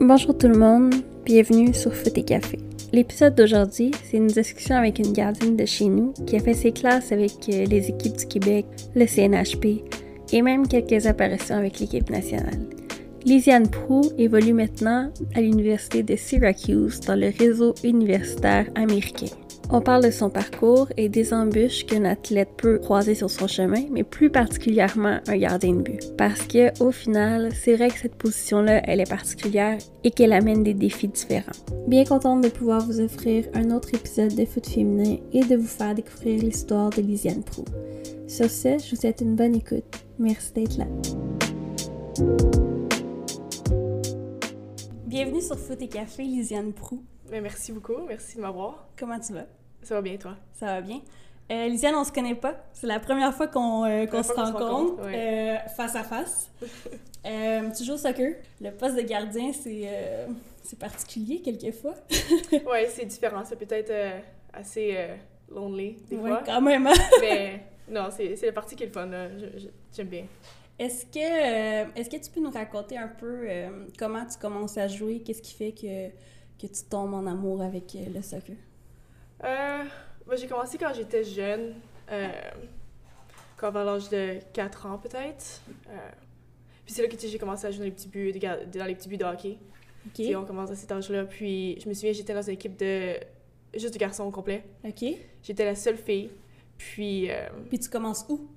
Bonjour tout le monde, bienvenue sur Foot et Café. L'épisode d'aujourd'hui, c'est une discussion avec une gardienne de chez nous qui a fait ses classes avec euh, les équipes du Québec, le CNHP et même quelques apparitions avec l'équipe nationale. Lisiane Prou évolue maintenant à l'Université de Syracuse dans le réseau universitaire américain. On parle de son parcours et des embûches qu'un athlète peut croiser sur son chemin, mais plus particulièrement un gardien de but. Parce que, au final, c'est vrai que cette position-là, elle est particulière et qu'elle amène des défis différents. Bien contente de pouvoir vous offrir un autre épisode de foot féminin et de vous faire découvrir l'histoire de Lisiane Prou. Sur ce, je vous souhaite une bonne écoute. Merci d'être là. Bienvenue sur Foot et Café, Lisiane Prou. Merci beaucoup, merci de m'avoir. Comment tu vas? Ça va bien, toi? Ça va bien. Euh, Lisiane, on se connaît pas. C'est la première fois qu'on euh, se rencontre ouais. euh, face à face. Tu joues au soccer. Le poste de gardien, c'est euh, c'est particulier quelquefois. ouais, c'est différent. Ça peut être euh, assez lonely des Ouais, fois. quand même. hein. Mais non, c'est c'est la partie qui est le fun. J'aime bien. Est-ce que, est-ce que tu peux nous raconter un peu comment tu commences à jouer? Qu'est-ce qui fait que, que tu tombes en amour avec euh, le soccer? Euh, ben, j'ai commencé quand j'étais jeune, euh, quand vers l'âge de 4 ans peut-être. Euh, puis c'est là que j'ai commencé à jouer dans les petits buts de, dans les petits buts de hockey. OK. Tu sais, on commence à cet âge-là. Puis je me souviens, j'étais dans une équipe de juste de garçons au complet. OK. J'étais la seule fille. Puis euh, Puis tu commences où?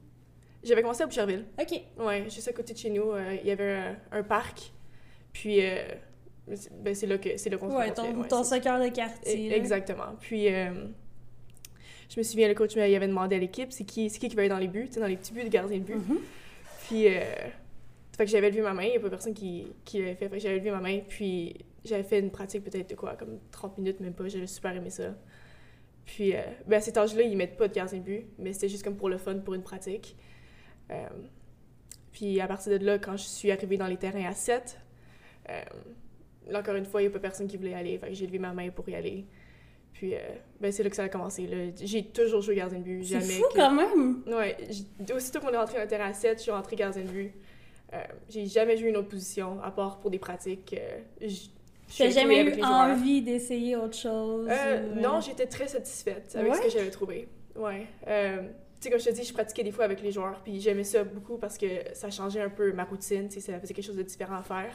j'avais commencé à Boucherville. OK. Ouais, juste à côté de chez nous, euh, il y avait un, un parc. Puis, euh, ben, c'est là que c'est là qu'on Ouais, ton, ouais, ton soccer de quartier. E-. Exactement. Puis, euh, je me souviens, le coach il avait demandé à l'équipe, c'est qui, qui qui va aller dans les buts, dans les petits buts de gardien de but. Mhm. Puis, euh, fait que j'avais levé ma main, il n'y a pas personne qui, qui l'avait fait. Fait que j'avais levé ma main, puis j'avais fait une pratique peut-être de quoi, comme 30 minutes, même pas, j'avais super aimé ça. Puis, euh, ben, à cet âge-là, ils mettent pas de gardien de but, mais c'était juste comme pour le fun, pour une pratique. Euh, puis, à partir de là, quand je suis arrivée dans les terrains à 7, euh, là, encore une fois, il n'y a pas personne qui voulait y aller, fait que j'ai levé ma main pour y aller. Puis, euh, ben, c'est là que ça a commencé. là. J'ai toujours joué gardien de but, C'est fou que- quand même! Ouais, aussitôt qu'on est rentré dans le terrain à 7, je suis rentrée gardien de but. Euh, j'ai jamais joué une autre position, à part pour des pratiques. euh, j- je suis T'as jouée jamais eu envie d'essayer autre chose? Euh, ou, non, j'étais très satisfaite avec ce que j'avais trouvé. Ouais. Tu sais, comme je te dis, je pratiquais des fois avec les joueurs, puis j'aimais ça beaucoup parce que ça changeait un peu ma routine, tu sais, ça faisait quelque chose de différent à faire.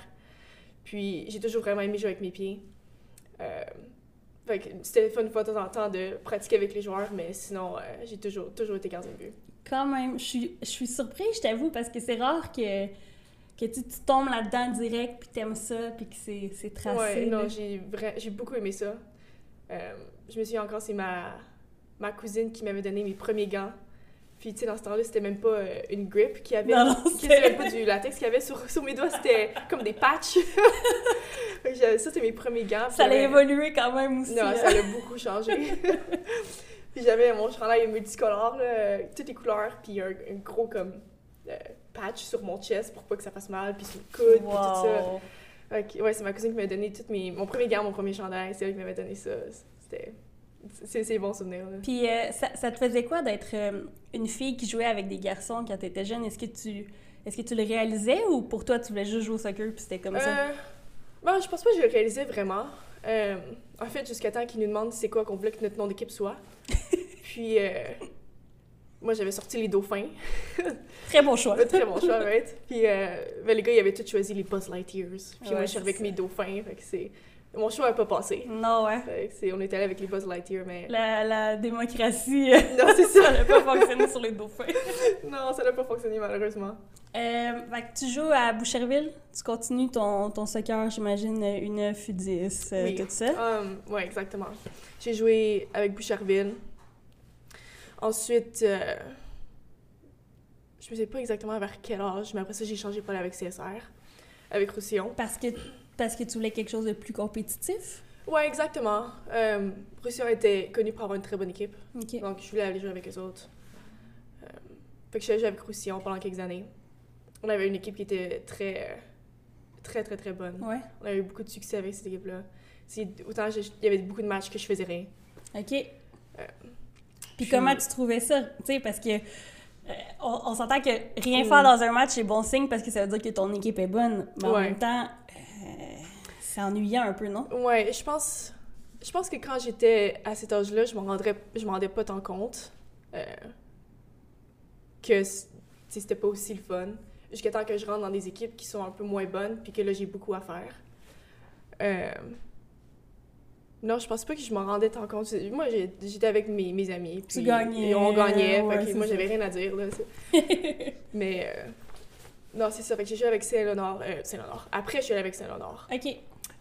Puis j'ai toujours vraiment aimé jouer avec mes pieds. Euh, c'était fun une fois de temps en temps de pratiquer avec les joueurs, mais sinon, euh, j'ai toujours, toujours été gardien de but. Quand même, je suis, je suis surprise, je t'avoue, parce que c'est rare que, que tu, tu tombes là-dedans direct, puis t'aimes ça, puis que c'est, tracé. Ouais, non, j'ai j'ai beaucoup aimé ça. Euh, je me souviens encore, c'est ma, ma cousine qui m'avait donné mes premiers gants. Puis, tu sais, dans ce temps-là, c'était même pas euh, une grip qu'il y avait. Non, non, c'était- même pas du latex qu'il y avait sur, sur mes doigts, c'était comme des patchs. Ça, c'était mes premiers gants. Ça j'avais- évoluer quand même aussi. Non, hein. ça a beaucoup changé. puis j'avais mon chandail multicolore, là, toutes les couleurs, puis un, un gros comme euh, patch sur mon chest pour pas que ça fasse mal, puis sur le coude, puis tout ça. Wow. Ok, ouais, c'est ma cousine qui m'a donné toutes mes, mon premier gant, mon premier chandail, c'est elle qui m'avait donné ça. C'était. C'est c'est bon souvenir, là. Puis euh, ça, ça te faisait quoi d'être euh, une fille qui jouait avec des garçons quand t'étais jeune? Est-ce que tu est-ce que tu le réalisais ou pour toi tu voulais juste jouer au soccer puis c'était comme ça? Euh, bon, je pense pas que je le réalisais vraiment. En fait, jusqu'à temps qu'ils nous demandent c'est quoi qu'on voulait que notre nom d'équipe soit. Puis, moi, j'avais sorti les dauphins. Très bon choix. Très bon choix, right? Puis, ben, les gars, ils avaient tous choisi les Buzz Lightyears. Puis, moi, je suis avec ça. mes dauphins. Fait que c'est. Mon choix n'a pas passé. Non, ouais. On est allé avec les Buzz Lightyears, mais. La, la démocratie, euh, Non, c'est ça. ça n'a pas fonctionné sur les dauphins. non, ça n'a pas fonctionné, malheureusement. Euh, fait que tu joues à Boucherville, tu continues ton, ton soccer, j'imagine, une U10, euh, Oui. tout ça? Um, ouais, exactement. J'ai joué avec Boucherville. Ensuite, euh, je ne sais pas exactement vers quel âge, mais après ça, j'ai changé pour aller avec CSR, avec Roussillon. Parce que, parce que tu voulais quelque chose de plus compétitif? Ouais, exactement. Euh, Roussillon était connu pour avoir une très bonne équipe, donc je voulais aller jouer avec eux autres. Euh, fait que je suis allée jouer avec Roussillon pendant quelques années. On avait une équipe qui était très, très, très, très bonne. Ouais. On avait eu beaucoup de succès avec cette équipe-là. Autant il y avait beaucoup de matchs que je faisais rien. OK. Euh, Puis puis- comment tu trouvais ça? Tu sais, parce que Euh, on, on s'entend que rien faire dans un match, c'est bon signe parce que ça veut dire que ton équipe est bonne. Mais en même temps, euh, c'est ennuyant un peu, non? Ouais, je pense, je pense que quand j'étais à cet âge-là, je m'en rendrais, je m'en rendais pas tant compte euh, que tu c'était pas aussi le fun. Jusqu'à temps que je rentre dans des équipes qui sont un peu moins bonnes, puis que là j'ai beaucoup à faire. Euh, non, je pense pas que je m'en rendais tant compte. Moi, j'étais avec mes, mes amis, puis gagnais, et on gagnait, ouais, fait que moi j'avais rien à dire là. Mais euh, non, c'est ça. Fait que j'ai joué avec Saint-Léonard, euh, Saint-Léonard. Après, je suis allée avec Saint-Léonard. OK.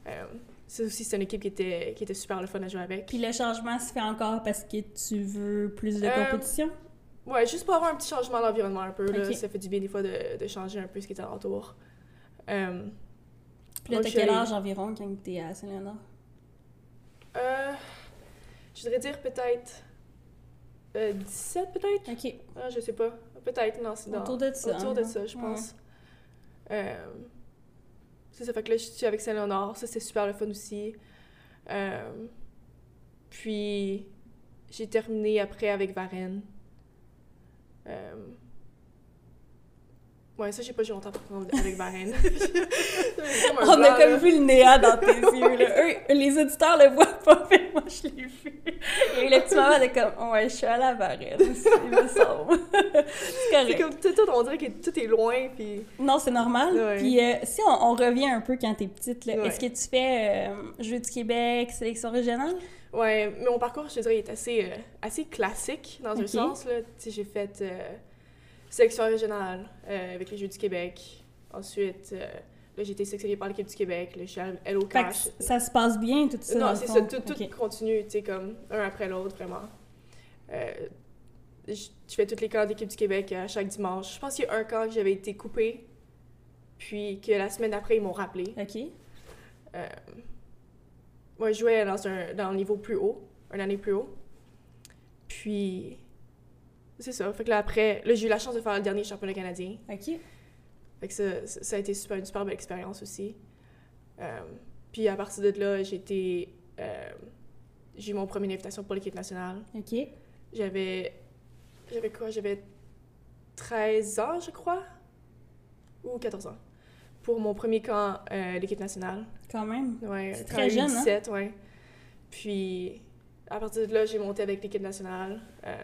Euh, ça aussi, c'est une équipe qui était, qui était super le fun à jouer avec. Puis le changement se fait encore parce que tu veux plus de Euh, compétition? Ouais, juste pour avoir un petit changement d'environnement un peu. Là, Ok. Ça fait du bien des fois de, de changer un peu ce qui est alentour. Euh, Puis là, t'as quel âge environ quand t'es à Saint-Léonard? euh, je voudrais dire peut-être euh, 17 peut-être? OK. Ah, je sais pas. Peut-être, non, c'est dans... Autour de ça. Autour hein? de ça, je Ouais. pense. C'est ça, fait que là, je suis avec Saint-Léonard. Ça, c'est super le fun aussi. Euh, puis, j'ai terminé après avec Varennes. Euh, ouais, ça, j'ai pas joué longtemps avec Varennes. On a comme vu le néant dans tes yeux, là. Eux, les auditeurs le voient pas, mais moi, je l'ai vu. Et le petit moment de comme, ouais, je suis à la varenne, il me semble. c'est correct. comme tout, tout, on dirait que tout est loin, puis... Non, c'est normal. Ouais. Puis euh, si on, on revient un peu quand t'es petite, là, Ouais. est-ce que tu fais euh, Jeux du Québec, sélection régionale? Ouais, mais mon parcours, je te dirais, est assez, euh, assez classique dans un sens. J'ai fait euh, sélection régionale avec les Jeux du Québec. Ensuite, là, j'ai été sélectionnée par l'équipe du Québec. Là, je suis à Hello Fait que Cash. ça se passe bien, tout ça? non, c'est ça, tout, continue, tu sais, comme un après l'autre, vraiment. Euh, je je fais tous les camps d'équipe du Québec à chaque dimanche. Je pense qu'il y a un camp que j'avais été coupé, puis que la semaine d'après, ils m'ont rappelé. OK. Euh, moi, je jouais dans, un, dans le niveau plus haut, une année plus haut. Puis, c'est ça. Fait que là, après, là, j'ai eu la chance de faire le dernier championnat canadien. OK. Fait que ça, ça a été super, une super belle expérience aussi. Euh, puis, à partir de là, j'ai été. euh, j'ai eu mon première invitation pour l'équipe nationale. OK. J'avais. J'avais quoi? J'avais 13 ans, je crois. Ou 14 ans. Pour mon premier camp, euh, l'équipe nationale. Quand même. Ouais, C'est très jeune, hein? 17, ouais. Puis, à partir de là, j'ai monté avec l'équipe nationale. Euh,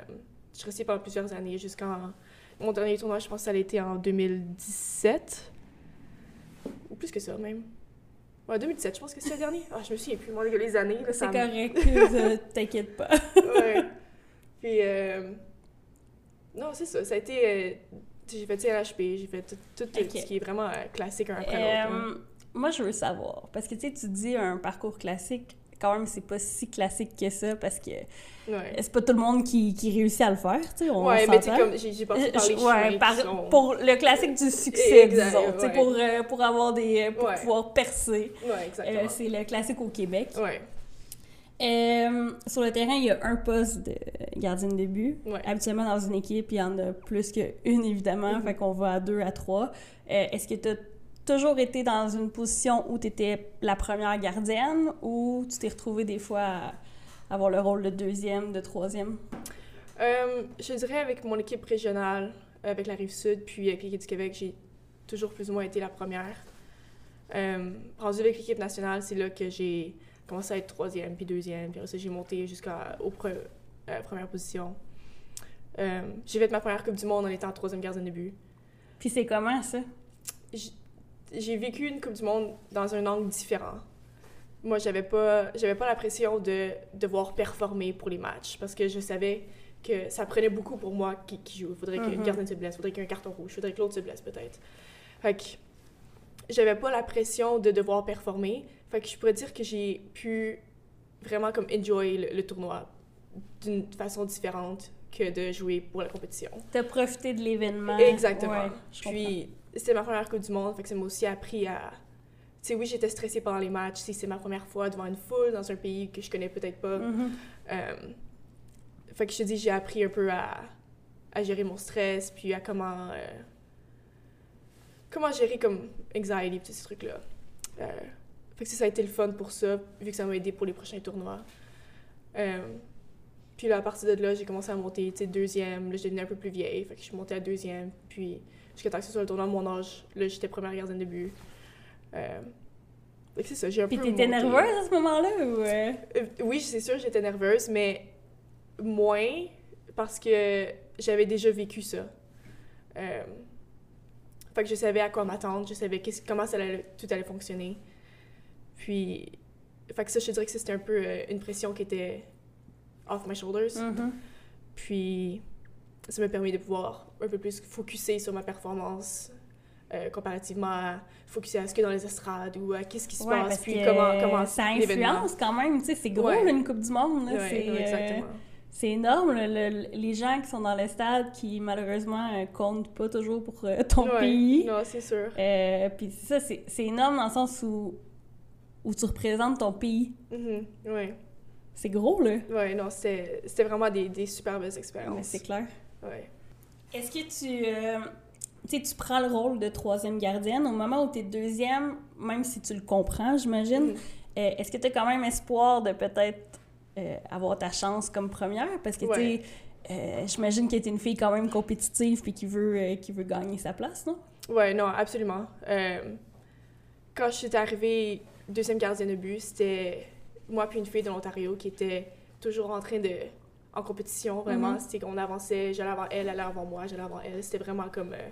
je suis restée pendant plusieurs années, jusqu'en... Mon dernier tournoi, je pense que ça a été en 2017. Ou plus que ça, même. Ouais, 2017, je pense que c'est le dernier. Ah, je me souviens plus, moi, les années, là, C'est me- correct, t'inquiète pas. ouais. Puis, euh, non, c'est ça. Ça a été. euh, j'ai fait CLHP, j'ai fait tout, ce qui est vraiment euh, classique un après l'autre. hein. Moi, je veux savoir, parce que tu sais, tu dis un parcours classique, quand même, c'est pas si classique que ça, parce que Ouais. c'est pas tout le monde qui, qui réussit à le faire, tu sais, on Ouais, mais tu comme j'ai passé par Euh, les ouais, par- sont- pour le classique du succès, Exact, disons, tu sais, ouais. pour, euh, pour avoir des... pour Ouais. pouvoir percer. Ouais, Euh, c'est le classique au Québec. ouais, Euh, sur le terrain, il y a un poste de gardien de but. ouais. Habituellement, dans une équipe, il y en a plus qu'une, évidemment. Mhm. Fait qu'on va à deux, à trois. Euh, Est-ce que tu as toujours été dans une position où tu étais la première gardienne ou tu t'es retrouvée des fois à avoir le rôle de deuxième, de troisième? Euh, je dirais avec mon équipe régionale, avec la Rive-Sud, puis avec l'équipe du Québec, j'ai toujours plus ou moins été la première. Euh, rendu avec l'équipe nationale, c'est là que j'ai commencé à être troisième, puis deuxième, puis j'ai monté jusqu'aux premières positions. Euh, j'ai fait ma première Coupe du Monde en étant troisième gardienne de but. Puis c'est comment, ça? J'ai vécu une Coupe du Monde dans un angle différent. Moi, j'avais pas, j'avais pas la pression de devoir performer pour les matchs parce que je savais que ça prenait beaucoup pour moi qui, qui joue. Il faudrait qu'une Mhm. gardienne se blesse, il faudrait qu'un carton rouge, il faudrait que l'autre se blesse peut-être. Fait que j'avais pas la pression de devoir performer. Fait que je pourrais dire que j'ai pu vraiment comme enjoy le, le tournoi d'une façon différente que de jouer pour la compétition. T'as profité de l'événement. Exactement. Ouais, je comprends. Puis c'était ma première Coupe du Monde, fait que ça m'a aussi appris à. Tu sais, oui, j'étais stressée pendant les matchs, si c'est ma première fois devant une foule dans un pays que je connais peut-être pas. Mhm. Euh, fait que je te dis, j'ai appris un peu à, à gérer mon stress, puis à comment. euh, comment gérer comme anxiety, puis tous ces trucs-là. Euh, fait que ça, ça a été le fun pour ça, vu que ça m'a aidé pour les prochains tournois. Puis là, à partir de là, j'ai commencé à monter, tu sais, deuxième. Là, j'ai devenu un peu plus vieille. Fait que je suis montée à deuxième. Puis jusqu'à temps que ce soit le tournoi de mon âge, là, j'étais première gardienne de but. Euh, c'est ça, j'ai un Puis peu t'étais monté. nerveuse à ce moment-là ou... euh? Euh, oui, c'est sûr, j'étais nerveuse, mais moins parce que j'avais déjà vécu ça. Euh, fait que je savais à quoi m'attendre, je savais comment ça allait- tout allait fonctionner. Puis, fait que ça, je te dirais que c'était un peu euh, une pression qui était off my shoulders. Mhm. Puis, ça m'a permis de pouvoir un peu plus focuser sur ma performance euh, comparativement à focuser à ce que dans les estrades ou à qu'est-ce qui se Ouais, passe, parce puis que comment, comment ça influence quand même, tu sais, c'est gros, Ouais. là, une Coupe du Monde, là, Ouais, c'est... ouais, euh. C'est énorme, le- le- les gens qui sont dans le stade qui malheureusement euh, comptent pas toujours pour euh, ton Ouais, pays. Non, c'est sûr. Euh, Puis ça, c'est énorme dans le sens où, où tu représentes ton pays. Mhm, ouais. C'est gros, là. Ouais, non, c'était vraiment des, des super belles Mais expériences. c'est clair. Ouais. Est-ce que tu, euh, tu prends le rôle de troisième gardienne au moment où tu es deuxième, même si tu le comprends, j'imagine, Mhm. euh, est-ce que tu as quand même espoir de peut-être euh, avoir ta chance comme première? Parce que, tu sais, euh, j'imagine que tu es une fille quand même compétitive puis qui veut, qui veut gagner sa place, non? Ouais, non, absolument. Quand je suis arrivée deuxième gardienne de but, c'était moi puis une fille de l'Ontario qui était toujours en train de... en compétition, vraiment. Mhm. C'était qu'on avançait, j'allais avant elle, elle allait avant moi, j'allais avant elle. C'était vraiment comme... euh,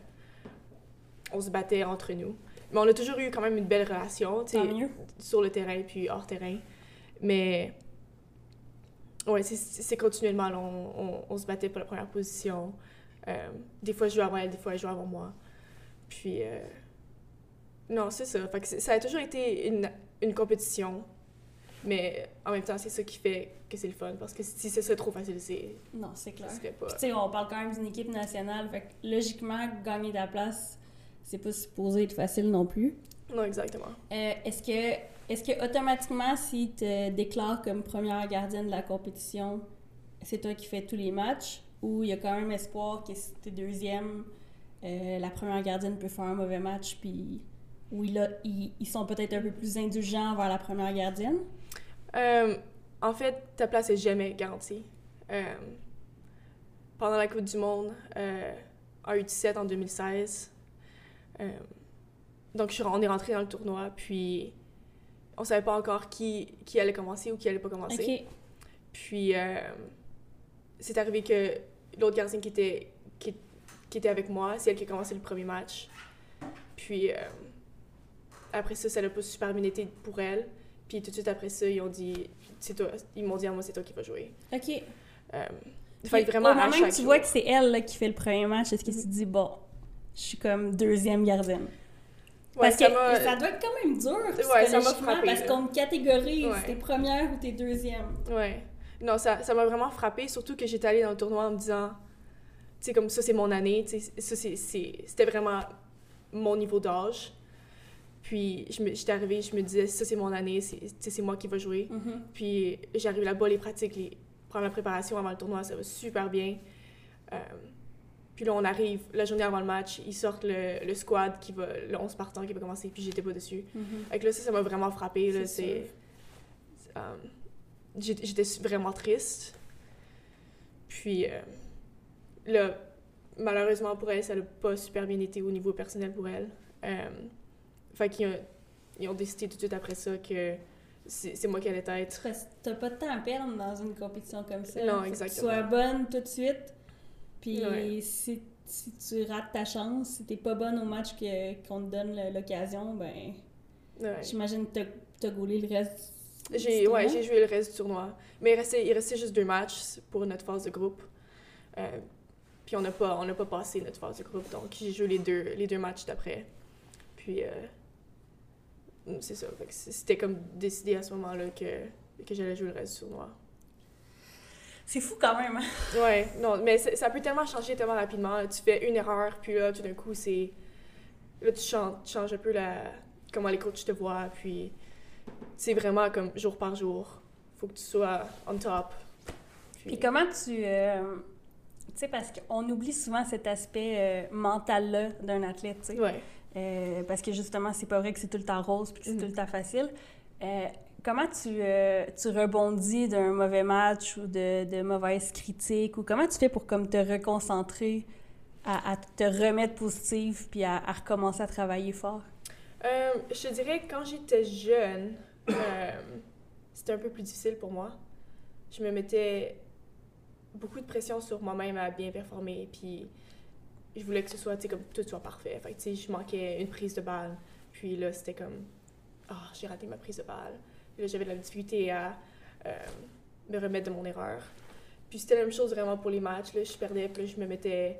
on se battait entre nous. Mais on a toujours eu quand même une belle relation, tu sais, sur le terrain puis hors terrain. Mais... Ouais, c'est- continuellement, là, on, on, on se battait pour la première position. Euh, des fois, je jouais avant elle, des fois, elle jouait avant moi. Puis, euh, non, c'est ça. Fait que c'est- ça a toujours été une, une compétition. Mais en même temps, c'est ça qui fait que c'est le fun. Parce que si ce serait trop facile, c'est, Non, c'est clair. tu sais, on parle quand même d'une équipe nationale, fait que logiquement, gagner ta place, c'est pas supposé être facile non plus. Non, exactement. Euh, est-ce que, est-ce que automatiquement, si tu te déclares comme première gardienne de la compétition, c'est toi qui fais tous les matchs ou il y a quand même espoir que si t'es deuxième, euh, la première gardienne peut faire un mauvais match, puis ou il a- ils, ils sont peut-être un peu plus indulgents envers la première gardienne? Euh, en fait, ta place est jamais garantie. Euh, pendant la Coupe du Monde, euh, en U17 en 2016, euh, donc je on est rentré dans le tournoi, puis on savait pas encore qui, qui allait commencer ou qui allait pas commencer. Ok. Puis, euh, c'est arrivé que l'autre gardienne qui était, qui, qui était avec moi, c'est elle qui a commencé le premier match. Puis, après ça, ça n'a pas super bien été pour elle. Puis, tout de suite après ça, ils ont dit, c'est toi, ils m'ont dit à moi, c'est toi qui vas jouer. Ok. Euh, fait vraiment, Au moment que tu jour- vois que c'est elle là, qui fait le premier match, est-ce que tu te dis, bon, je suis comme deuxième gardienne? Ouais, parce ça que ça doit être quand même dur, Ouais, ça frappé, parce qu'on catégorise, Ouais. t'es première ou t'es deuxième. Ouais. Non, ça ça m'a vraiment frappé, surtout que j'étais allée dans le tournoi en me disant, tu sais, comme ça, c'est mon année, tu sais, c'était vraiment mon niveau d'âge. Puis, j'étais arrivée, je me disais, ça, c'est mon année, c'est moi qui va jouer. Mhm. Puis, j'arrive là-bas, les pratiques, les premières préparations avant le tournoi, ça va super bien. Euh, puis là, on arrive, la journée avant le match, ils sortent le, le squad, qui va, le 11 partant qui va commencer, puis j'étais pas dessus. Fait que là, ça, ça m'a vraiment frappé. là, C'est C'est. euh, J'étais vraiment triste. Puis euh, là, malheureusement pour elle, ça n'a pas super bien été au niveau personnel pour elle. Fait qu'ils ont, ils ont décidé tout de suite après ça que c'est moi qui allais être. T'as pas de temps à perdre dans une compétition comme ça. Non, Faut que exactement. Tu sois bonne tout de suite. Puis Ouais. si, si tu rates ta chance, si t'es pas bonne au match qu'on te donne l'occasion, ben Ouais. j'imagine que t'as- gaulé le reste. du J'ai ouais, j'ai joué le reste du tournoi. Mais il restait, il restait juste deux matchs pour notre phase de groupe. Euh, puis on n'a pas, on pas passé notre phase de groupe, donc j'ai joué les deux, les deux matchs d'après. Puis euh, c'est ça. C'était comme décidé à ce moment-là que, que j'allais jouer le reste du tournoi. C'est fou quand même. hein? Ouais, non, mais ça, peut tellement changer tellement rapidement. Tu fais une erreur, puis là, tout d'un coup, c'est. Là, tu changes, tu changes un peu la... comment les coachs te voient, puis c'est vraiment comme jour par jour. Faut que tu sois on top. Puis, Puis comment tu. euh, tu sais, parce qu'on oublie souvent cet aspect euh, mental-là d'un athlète, tu sais. Ouais. Euh, parce que justement, c'est pas vrai que c'est tout le temps rose puis que c'est Mhm. tout le temps facile. Euh, comment tu, euh, tu rebondis d'un mauvais match ou de, de mauvaises critiques? Ou comment tu fais pour comme te reconcentrer, à, à te remettre positive puis à, à recommencer à travailler fort? Euh, je te dirais que quand j'étais jeune, c'était un peu plus difficile pour moi. Je me mettais beaucoup de pression sur moi-même à bien performer, puis je voulais que ce soit, tu sais, comme tout soit parfait. Fait que, tu sais, je manquais une prise de balle, puis là, c'était comme, ah, j'ai raté ma prise de balle. Puis là, j'avais de la difficulté à euh, me remettre de mon erreur. Puis c'était la même chose vraiment pour les matchs, là, je perdais, puis là, je me mettais,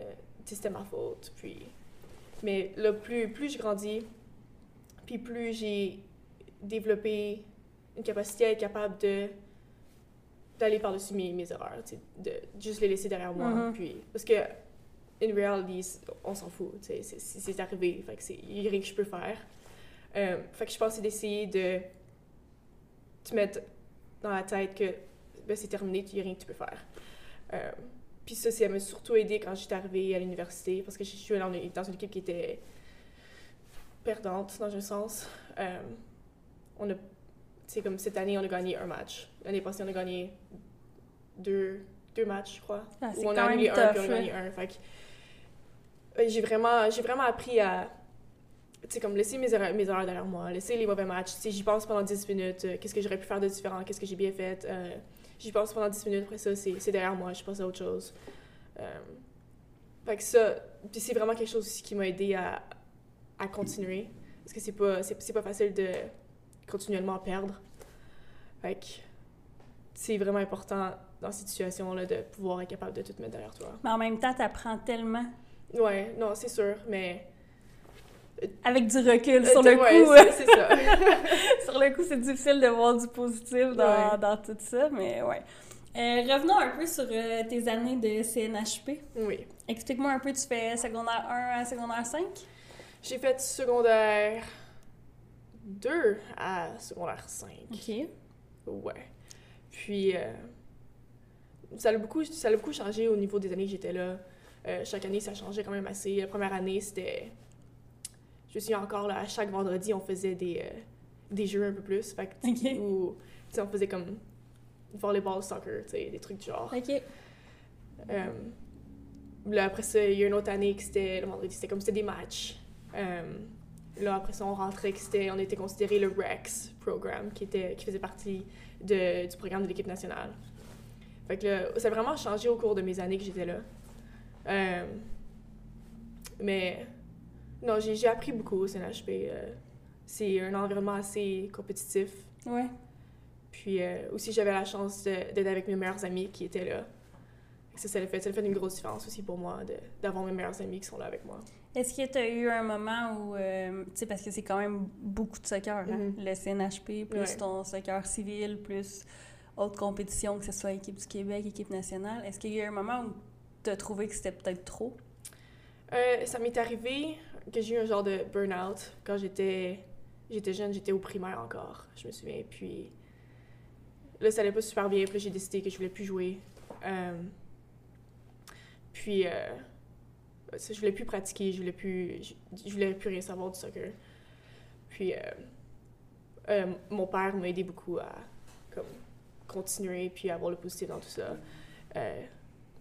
euh, tu sais, c'était ma faute, puis... Mais là, plus, plus je grandis, puis plus j'ai développé une capacité à être capable de d'aller par-dessus mes, mes erreurs, de juste les laisser derrière moi. Mhm. Puis, parce que, in reality, on s'en fout, c'est- c'est c'est arrivé, fait que c'est il y a rien que je peux faire. Euh, fait que je pense c'est d'essayer de te mettre dans la tête que ben, c'est terminé, il n'y a rien que tu peux faire. Euh, puis ça, ça m'a surtout aidé quand j'étais arrivée à l'université, parce que je suis dans une, dans une équipe qui était perdante, dans un sens. Euh, on a, sais, comme cette année, on a gagné un match. L'année passée, on a gagné deux, deux matchs, je crois. Ah, c'est Ou on a annulé un, puis on a gagné un. Fait que, j'ai vraiment, j'ai vraiment appris à, tu comme laisser mes erreurs, mes erreurs derrière moi, laisser les mauvais matchs. Tu sais, j'y pense pendant 10 minutes, euh, qu'est-ce que j'aurais pu faire de différent, qu'est-ce que j'ai bien fait. euh, j'y pense pendant 10 minutes, après ça, c'est derrière moi, je passe à autre chose. Euh, fait que ça, c'est vraiment quelque chose aussi qui m'a aidé à, à continuer. Parce que c'est pas, pas facile de continuellement perdre. Fait que c'est vraiment important dans cette situation-là de pouvoir être capable de tout mettre derrière toi. Mais en même temps, t'apprends tellement. Ouais, non, c'est sûr, mais. Avec du recul, Euh, sur le coup, c'est, c'est ça. sur le coup, c'est difficile de voir du positif dans, Ouais. dans tout ça, mais ouais. Euh, revenons un peu sur euh, tes années de CNHP. oui. Explique-moi un peu, tu fais secondaire 1 à secondaire 5? J'ai fait secondaire 2 à secondaire 5. OK. Ouais. Puis, euh, ça, a beaucoup, ça a beaucoup changé au niveau des années que j'étais là. Euh, chaque année, ça changeait quand même assez. La première année, c'était. Je souviens encore, là, à chaque vendredi, on faisait des, euh, des jeux un peu plus. Fait que, OK. Ou, tu sais, on faisait comme volleyball, soccer, tu sais, des trucs du genre. OK. Euh, là, après ça, il y a une autre année que c'était le vendredi, c'était comme c'était des matchs. Euh, là, après ça, on rentrait, que c'était, on était considéré le REX programme, qui, était, qui faisait partie de, du programme de l'équipe nationale. Fait que là, ça a vraiment changé au cours de mes années que j'étais là. Euh, mais non, j'ai, j'ai appris beaucoup au CNHP. euh, c'est un environnement assez compétitif. Ouais. Puis euh, aussi, j'avais la chance d'être avec mes meilleurs amis qui étaient là. Ça, ça a fait, ça a fait une grosse différence aussi pour moi de- d'avoir mes meilleurs amis qui sont là avec moi. Est-ce que tu as eu un moment où, euh, tu sais, parce que c'est quand même beaucoup de soccer, hein? Mhm. le CNHP, plus Ouais. ton soccer civil, plus autres compétitions, que ce soit équipe du Québec, équipe nationale. Est-ce qu'il y a eu un moment où tu as trouvé que c'était peut-être trop? Euh, ça m'est arrivé que j'ai eu un genre de burn-out quand j'étais j'étais jeune, j'étais au primaire encore, je me souviens. Puis là, ça allait pas super bien, puis j'ai décidé que je voulais plus jouer. Euh, puis euh, je voulais plus pratiquer, je voulais plus, je, voulais plus rien savoir du soccer. Puis euh, mon père m'a aidé beaucoup à comme, continuer puis avoir le positif dans tout ça.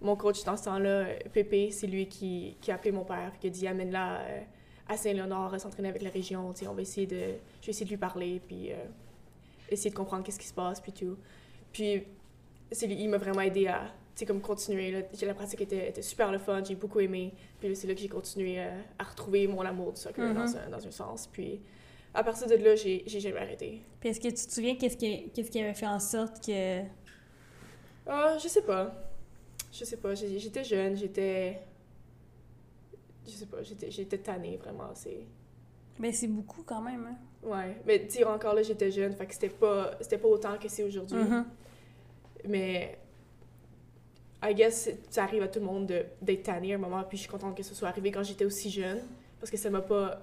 Euh, mon coach dans ce temps-là, euh, Pépé, c'est lui qui, qui a appelé mon père, qui a dit amène-la euh, à Saint-Léonard, à s'entraîner avec la région, tu sais, on va essayer de, je vais essayer de lui parler, puis euh, essayer de comprendre qu'est-ce qui se passe, puis tout. Puis c'est lui, il m'a vraiment aidé à, comme continuer, là. La pratique était, était super le fun, j'ai beaucoup aimé, puis c'est là que j'ai continué euh, à retrouver mon amour du soccer dans, Mhm. un, dans un sens, puis à partir de là, j'ai jamais arrêté. Puis est-ce que tu te souviens qu'est-ce qui, qu'est-ce qui avait fait en sorte que... Ah, je sais pas. Je sais pas. J'étais jeune, j'étais. Je sais pas, j'étais tannée vraiment. C'est. Ben c'est beaucoup quand même, hein? Ouais. Mais sais, encore là, j'étais jeune, fait que c'était pas, c'était pas autant que c'est aujourd'hui. Mhm. Mais. I guess ça arrive à tout le monde de- d'être tanné à un moment, puis je suis contente que ce soit arrivé quand j'étais aussi jeune, parce que ça m'a pas.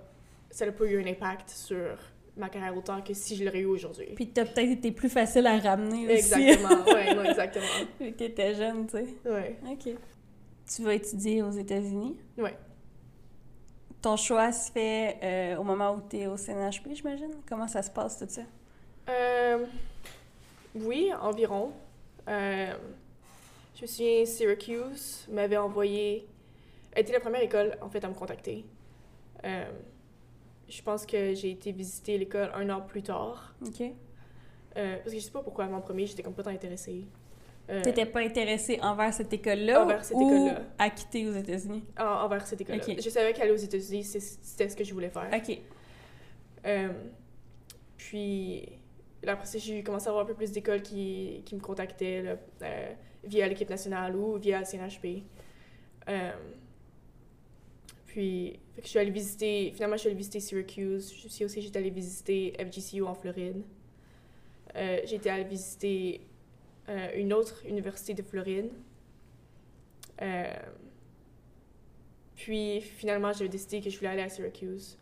Ça n'a pas eu un impact sur ma carrière autant que si je l'aurais eu aujourd'hui. Puis t'as peut-être été plus facile à ramener aussi. Exactement, ouais, non, exactement. Vu que t'étais jeune, tu sais. Ouais. OK. Tu vas étudier aux États-Unis? Ouais. Ton choix se fait euh, au moment où tu es au CNHP, j'imagine? Comment ça se passe, tout ça? Euh, oui, environ. Euh, je me souviens, Syracuse m'avait envoyé. Elle était la première école, en fait, à me contacter. Euh, je pense que j'ai été visiter l'école un an plus tard. OK. Euh, parce que je sais pas pourquoi, en premier, j'étais complètement intéressée. Euh, T'étais pas intéressée envers cette école-là Envers cette ou école-là. à quitter aux États-Unis? en- envers cette école-là. Je savais qu'aller aux États-Unis, c'était ce que je voulais faire. OK. Euh, puis, là, après ça, j'ai commencé à avoir un peu plus d'écoles qui, qui me contactaient là, euh, via l'équipe nationale ou via CNHP. Euh, puis, je suis allée visiter, finalement, je suis allée visiter Syracuse. Je suis aussi, j'étais allée visiter FGCU en Floride. Euh, j'ai été allée visiter euh, une autre université de Floride. Euh, puis, finalement, j'avais décidé que je voulais aller à Syracuse.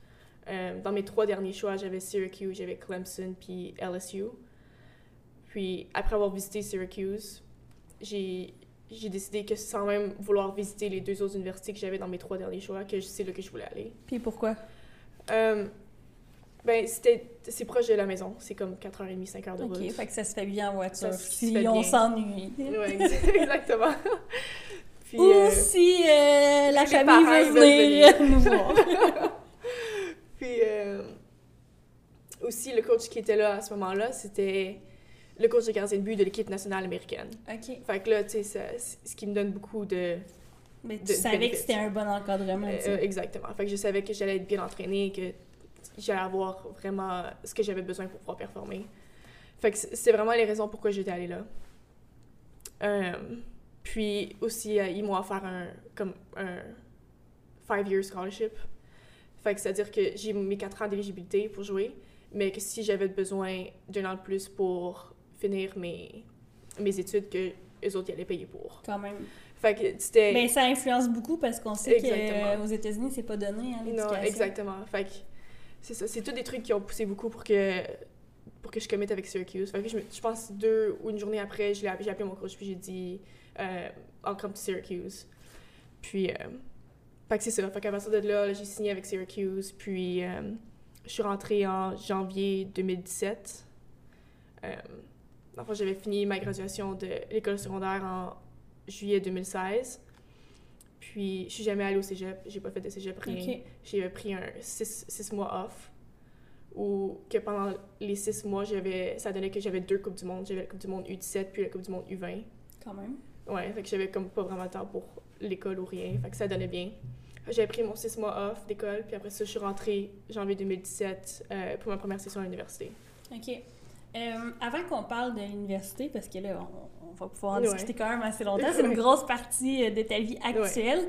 Dans mes trois derniers choix, j'avais Syracuse, j'avais Clemson, puis LSU. Puis, après avoir visité Syracuse, j'ai j'ai décidé que sans même vouloir visiter les deux autres universités que j'avais dans mes trois derniers choix, que c'est là que je voulais aller. Puis pourquoi? Euh, ben, c'était c'est proche de la maison. C'est comme 4h30, 5h de route. OK, fait que ça se fait bien en voiture. Si on s'ennuie. Ex- exactement. Puis, Ou euh, si euh, la famille veut venir nous voir. Puis aussi, le coach qui était là à ce moment-là, c'était le coach de gardien de but de l'équipe nationale américaine. OK. Fait que là, tu sais, ce qui me donne beaucoup de... Mais tu De savais que c'était un bon encadrement, Euh, sais. exactement. Fait que je savais que j'allais être bien entraînée, que j'allais avoir vraiment ce que j'avais besoin pour pouvoir performer. Fait que c'est vraiment les raisons pourquoi j'étais allée là. Euh, puis aussi, euh, ils m'ont offert un, comme un five-year scholarship. Fait que c'est-à-dire que j'ai mes quatre ans d'éligibilité pour jouer, mais que si j'avais besoin d'un an de plus pour finir mes, mes études, que eux autres, ils allaient payer pour. Quand même. Fait que c'était... Mais ça influence beaucoup parce qu'on sait qu'aux États-Unis, c'est pas donné, hein. Non, exactement. Fait que c'est ça. C'est tous des trucs qui ont poussé beaucoup pour que pour que je commette avec Syracuse. Fait que je, me- je pense deux ou une journée après, j'ai appelé mon coach puis j'ai dit euh, I'll come to Syracuse. Puis, euh, fait que c'est ça. Fait qu'à partir de là, là, j'ai signé avec Syracuse. Puis, euh, je suis rentrée en janvier 2017. Dans le j'avais fini ma graduation de l'école secondaire en juillet 2016. Puis, je suis jamais allée au cégep. J'ai pas fait de cégep, rien OK. j'ai pris un six, six mois off ou que pendant les six mois j'avais ça donnait que j'avais deux coupes du monde j'avais la coupe du monde U17 puis la coupe du monde U20 Quand même. ouais fait que j'avais comme pas vraiment le temps pour l'école ou rien fait que ça donnait bien j'avais pris mon six mois off d'école puis après ça je suis rentrée janvier 2017 euh, pour ma première session à l'université OK. Euh, avant qu'on parle de l'université, parce que là, on, on va pouvoir en Ouais. discuter quand même assez longtemps, c'est une grosse partie euh, de ta vie actuelle.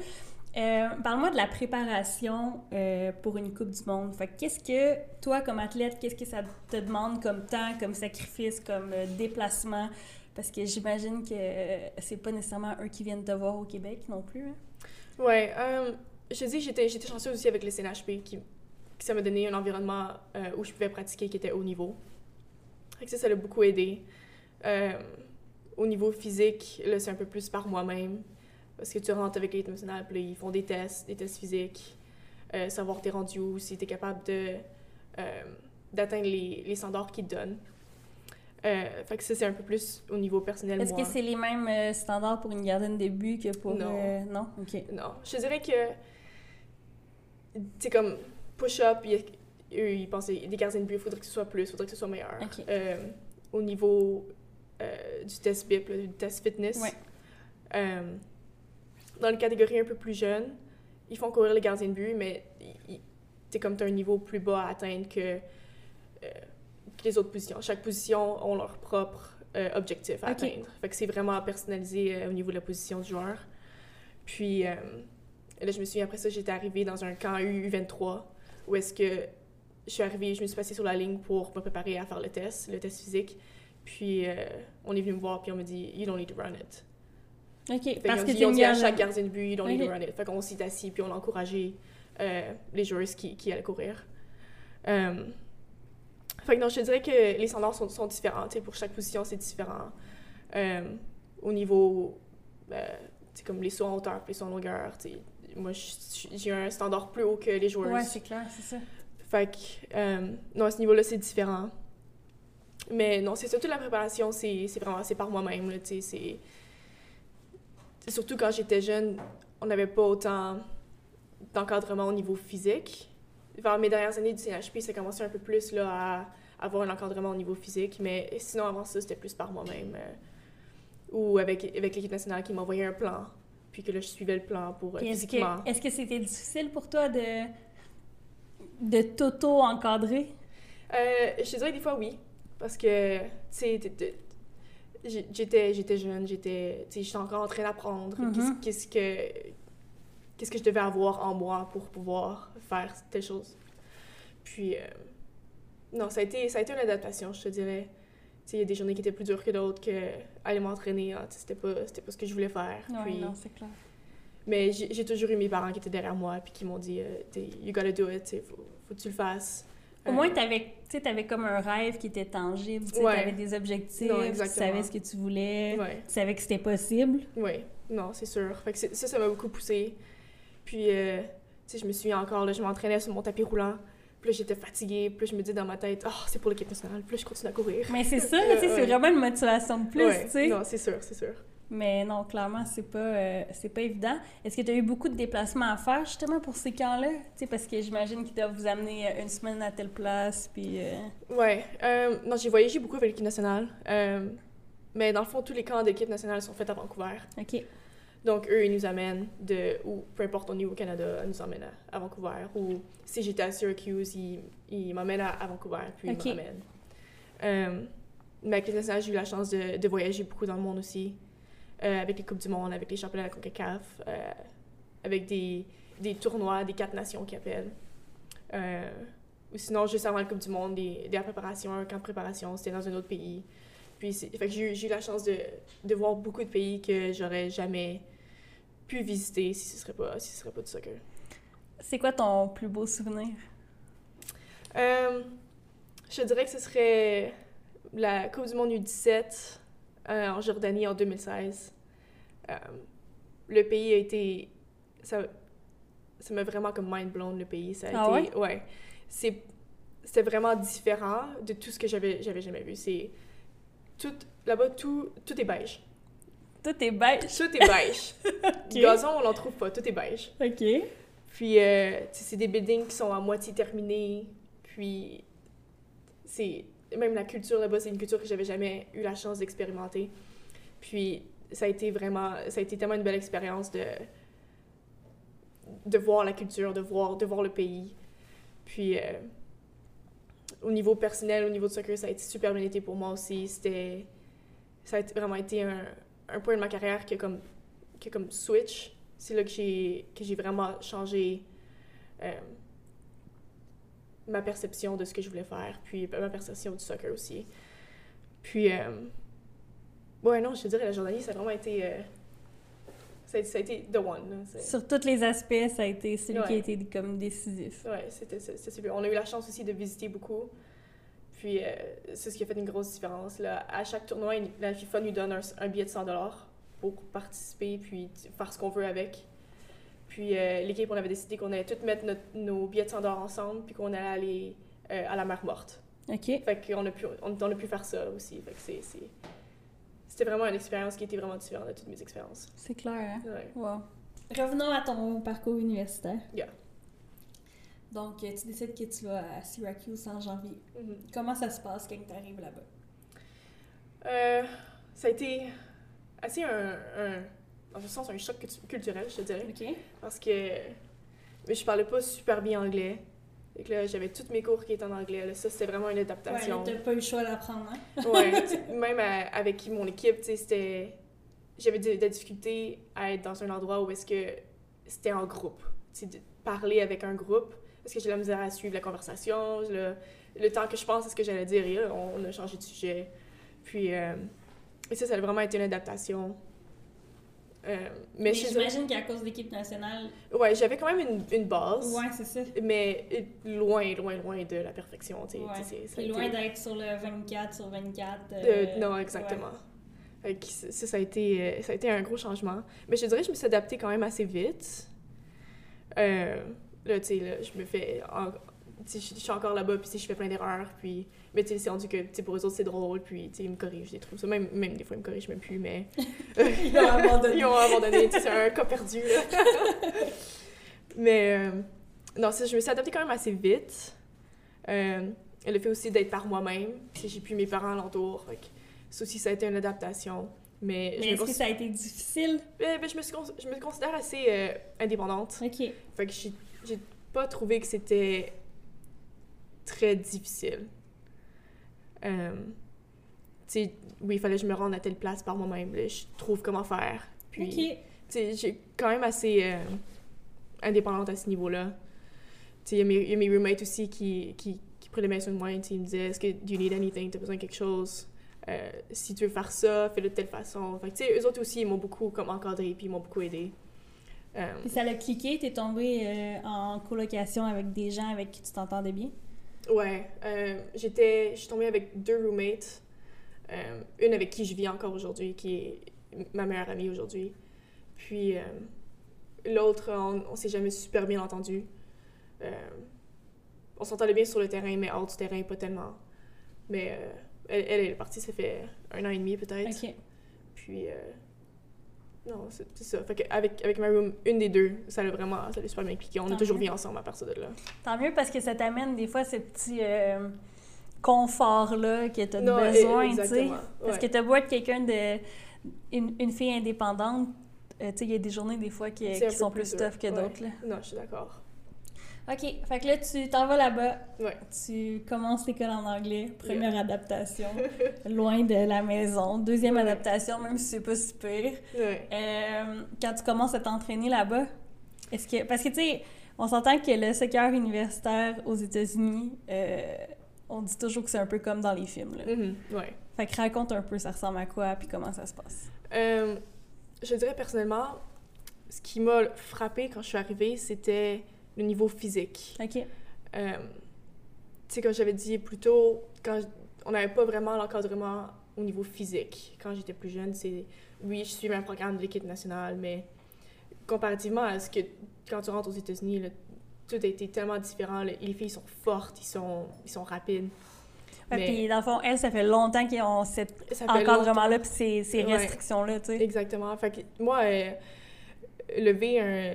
Euh, Parle-moi de la préparation euh, pour une Coupe du Monde. Qu'est-ce que, toi, comme athlète, qu'est-ce que ça te demande comme temps, comme sacrifice, comme déplacement? Parce que j'imagine que c'est pas nécessairement eux qui viennent te voir au Québec non plus. hein? Ouais, je te dis j'étais, j'étais chanceuse aussi avec le CNHP, qui, qui ça m'a donné un environnement où je pouvais pratiquer qui était haut niveau. Fait que ça, ça l'a beaucoup aidé. Euh, au niveau physique, là, c'est un peu plus par moi-même, parce que tu rentres avec l'équipe nationale, puis là, ils font des tests, des tests physiques, euh, savoir t'es rendu où, si t'es capable de, euh, d'atteindre les, les standards qu'ils te donnent. Euh, fait que ça, c'est un peu plus au niveau personnel, Est-ce moi. que c'est les mêmes euh, standards pour une gardienne de but que pour... Non. euh, non? OK. Non, je dirais que. C'est comme push-up, eux, ils pensaient des gardiens de but, il faudrait que ce soit plus, il faudrait que ce soit meilleur. Euh, au niveau euh, du test BIP, là, du test fitness, Ouais. euh, dans les catégories un peu plus jeunes, ils font courir les gardiens de but, mais c'est comme tu as un niveau plus bas à atteindre que, que les autres positions. Chaque position ont leur propre objectif à atteindre. Fait que c'est vraiment personnalisé euh, au niveau de la position du joueur. Puis là, je me souviens après ça, j'étais arrivée dans un camp U23 où est-ce que je suis arrivée, je me suis passée sur la ligne pour me préparer à faire le test, le test physique. Puis euh, on est venu me voir puis on me dit You don't need to run it. OK, Fait parce qu'ils ont dit, à chaque gardien de but You don't need to run it. Fait qu'on s'est assis puis on a encouragé euh, les joueuses qui, qui allaient courir. Euh, fait que non, je te dirais que les standards sont, sont différents. Pour chaque position, c'est différent. Au niveau, sais, comme les sauts en hauteur, puis les sauts en longueur, tu sais, moi, j'ai un standard plus haut que les joueuses. Ouais, c'est clair, c'est ça. Fait que, euh, non, à ce niveau-là, c'est différent. Mais non, c'est ça, toute la préparation, c'est vraiment, c'est par moi-même, là, tu sais, c'est... Surtout quand j'étais jeune, on n'avait pas autant d'encadrement au niveau physique. Vers mes dernières années du CNHP, ça commençait un peu plus, là, à avoir un encadrement au niveau physique, mais sinon, avant ça, c'était plus par moi-même. euh, ou avec, avec l'équipe nationale qui m'envoyait un plan, puis que là, je suivais le plan pour euh, est-ce que c'était difficile pour toi de, de t'auto-encadrer? Euh, je te dirais des fois oui, parce que, tu sais, j'étais j'étais jeune, j'étais tu sais, j'étais encore en train d'apprendre Mhm. qu'est-ce que qu'est-ce que je devais avoir en moi pour pouvoir faire telle chose. Puis, euh, non, ça a, été, ça a été une adaptation, je te dirais. Tu sais, il y a des journées qui étaient plus dures que d'autres, que aller m'entraîner, sais, c'était pas, c'était pas ce que je voulais faire. Oui, Puis- non, c'est clair. Mais j'ai toujours eu mes parents qui étaient derrière moi, puis qui m'ont dit, euh, you gotta do it, faut, faut que tu le fasses. Au Euh, moins, t'avais, tu sais, t'avais comme un rêve qui était tangible, tu Ouais. t'avais des objectifs, Non, tu savais ce que tu voulais, Ouais. tu savais que c'était possible. Oui, non, c'est sûr. Fait que ça, ça m'a beaucoup poussé. Puis, euh, je me souviens encore, là, je m'entraînais sur mon tapis roulant. Puis là, j'étais fatiguée. Puis là, je me dis dans ma tête, oh, c'est pour l'équipe nationale. Là, je continue à courir. Mais c'est ça, sais, c'est ouais. vraiment une motivation de plus, Ouais, tu sais. Non, c'est sûr, c'est sûr. Mais non, clairement, c'est pas, euh, c'est pas évident. Est-ce que tu as eu beaucoup de déplacements à faire justement pour ces camps-là? Parce que j'imagine qu'ils doivent vous amener euh, une semaine à telle place, puis... euh, Ouais. non, j'ai voyagé beaucoup avec l'équipe nationale. Mais dans le fond, tous les camps de l'équipe nationale sont faits à Vancouver. OK. Donc, eux, ils nous amènent de... Ou peu importe, on est au Canada, ils nous emmènent à, à Vancouver. Ou si j'étais à Syracuse, ils, ils m'emmènent à, à Vancouver, puis Ok. ils m'emmènent. Mais avec les nationales, j'ai eu la chance de, de voyager beaucoup dans le monde aussi. Euh, avec les Coupes du Monde, avec les championnats de la CONCACAF, euh, avec des, des tournois des quatre nations qui appellent. Euh, ou sinon, juste avant la Coupe du Monde, des, des préparations, un camp de préparation, c'était dans un autre pays. Puis, eu- j'ai eu la chance de, de voir beaucoup de pays que j'aurais jamais pu visiter si ce serait pas, si ce serait pas du soccer. C'est quoi ton plus beau souvenir? Euh, je dirais que ce serait la Coupe du Monde U17 euh, en Jordanie en 2016. Euh, le pays a été... Ça ça m'a vraiment comme mind blown, le pays. Ça a Ah été... Ouais? C'est... C'était vraiment différent de tout ce que j'avais j'avais jamais vu. C'est... Tout... Là-bas, tout, tout est beige. Tout est beige? Tout est beige. Gazon, on n'en trouve pas. Tout est beige. OK. Puis, euh, c'est des buildings qui sont à moitié terminés. Puis, c'est. Même la culture là-bas, c'est une culture que j'avais jamais eu la chance d'expérimenter. Puis, ça a été vraiment. Ça a été tellement une belle expérience de. de voir la culture, de voir, de voir le pays. Puis, euh, au niveau personnel, au niveau de soccer, ça a été super bien été pour moi aussi. C'était. Ça a vraiment été un, un point de ma carrière qui a comme, comme switch c'est là que j'ai que j'ai vraiment changé euh, ma perception de ce que je voulais faire, puis ma perception du soccer aussi. Puis, euh, ouais, non, je te dirais, la Jordanie, ça a vraiment été. euh, ça, a, ça a été the one. là. Sur tous les aspects, ça a été celui qui a été comme décisif. Ouais, c'était super. On a eu la chance aussi de visiter beaucoup. Puis, euh, c'est ce qui a fait une grosse différence. Là. À chaque tournoi, la FIFA nous donne un, un billet de 100 pour participer, puis faire ce qu'on veut avec. Puis, euh, l'équipe, on avait décidé qu'on allait tous mettre notre- nos billets de 100 ensemble, puis qu'on allait aller euh, à la mer morte. OK. Fait qu'on a pu, on, on a pu faire ça aussi. Fait que c'est- c'est- c'était vraiment une expérience qui était vraiment différente de toutes mes expériences. C'est clair, hein? Ouais. Wow. Revenons à ton parcours universitaire. Yeah. Donc, euh, tu décides que tu vas à Syracuse en janvier. Mhm. Comment ça se passe quand tu arrives là-bas? Euh, ça a été assez un, un, dans un sens, un choc cultu- culturel, je te dirais. OK. Parce que mais je parlais pas super bien anglais. Et que là, j'avais tous mes cours qui étaient en anglais. Là, ça, c'était vraiment une Ouais, adaptation. là, t'as pas eu le choix d'apprendre, hein? Ouais, même à- avec mon équipe, tu c'était... J'avais de, de la difficulté à être dans un endroit où est-ce que c'était en groupe. Tu de parler avec un groupe. Parce que j'ai la misère à suivre la conversation. Le, le temps que je pense à ce que j'allais dire, et là, on a changé de sujet. Puis, euh, et ça, ça a vraiment été une adaptation. Euh, mais Mais j'imagine qu'à cause de l'équipe nationale... Ouais, j'avais quand même une, une base. Ouais, c'est ça. Mais euh, loin, loin, loin de la perfection, tu sais. Ouais. Tu sais, ça a C'est été- loin d'être sur le 24 sur 24. de- euh, non, exactement. Que ça, ça a été, euh, ça a été un gros changement. Mais je dirais que je me suis adaptée quand même assez vite. Là, tu sais, je me fais... en- je suis encore là-bas, puis je fais plein d'erreurs, puis... Mais tu sais, c'est rendu que, pour eux autres, c'est drôle, puis, tu sais, ils me corrigent des trucs. Ça, même, même des fois, ils me corrigent même plus, mais... ils ont abandonné. ils ont abandonné, c'est un cas perdu, là. mais, euh, non, ça, je me suis adaptée quand même assez vite. Euh, le fait aussi d'être par moi-même, j'ai plus mes parents alentour, ça aussi, ça a été une adaptation. Mais, mais est-ce que ça a été difficile? Ben, ben, je, me suis je me considère assez euh, indépendante. OK. Fait que j'ai pas trouvé que c'était très difficile. Euh, sais, oui, il fallait que je me rende à telle place par moi-même. Je trouve comment faire. Puis, sais, j'ai quand même assez euh, indépendante à ce niveau-là. Il y, y, a mes roommates aussi qui, qui, qui prenaient main sur moi. Ils me disaient Est-ce que you need anything? T'as besoin de quelque chose? Euh, Si tu veux faire ça, fais-le de telle façon. Fait que, eux autres aussi, ils m'ont beaucoup comme encadré puis ils m'ont beaucoup aidé. Euh, ça l'a cliqué, t'es tombé en colocation avec des gens avec qui tu t'entendais bien? Ouais, euh, j'étais, je suis tombée avec deux roommates. Euh, une avec qui je vis encore aujourd'hui, qui est ma meilleure amie aujourd'hui. Puis euh, l'autre, on, on s'est jamais super bien entendu. on s'entendait bien sur le terrain, mais hors du terrain, pas tellement. Mais elle, elle, est partie, ça fait un an et demi peut-être. OK. Puis non, c'est ça. Fait avec, avec ma room, une des deux, ça l'a vraiment, ça l'a super bien cliqué. On a toujours bien ensemble à partir de là. Tant mieux parce que ça t'amène des fois ce petit euh, confort-là que tu as besoin, tu sais. Parce que tu beau être quelqu'un de. Une, une, fille indépendante, euh, tu sais, il y a des journées des fois qui, qui sont plus, tough que d'autres. Non, je suis d'accord. OK. Fait que là, tu t'en vas là-bas. Ouais. Tu commences l'école en anglais. Première adaptation. loin de la maison. Deuxième adaptation, même si c'est pas super. Euh, quand tu commences à t'entraîner là-bas, est-ce que. Parce que, tu sais, on s'entend que le soccer universitaire aux États-Unis, euh, on dit toujours que c'est un peu comme dans les films. Là. Mm-hmm. Fait que raconte un peu, ça ressemble à quoi, puis comment ça se passe? Euh, je dirais personnellement, ce qui m'a frappé quand je suis arrivée, c'était le niveau physique. OK. Euh, tu sais, comme j'avais dit plus tôt, quand on n'avait pas vraiment l'encadrement au niveau physique. Quand j'étais plus jeune, c'est... Oui, je suis un programme de l'équipe nationale, mais comparativement à ce que... Quand tu rentres aux États-Unis, tout a été tellement différent. Les filles sont fortes, ils sont, ils sont rapides. mais... Puis, dans le fond, elles, ça fait longtemps qu'ils ont cet encadrement-là puis ces, ces restrictions-là, tu sais. Exactement. Fait que moi... Euh, lever un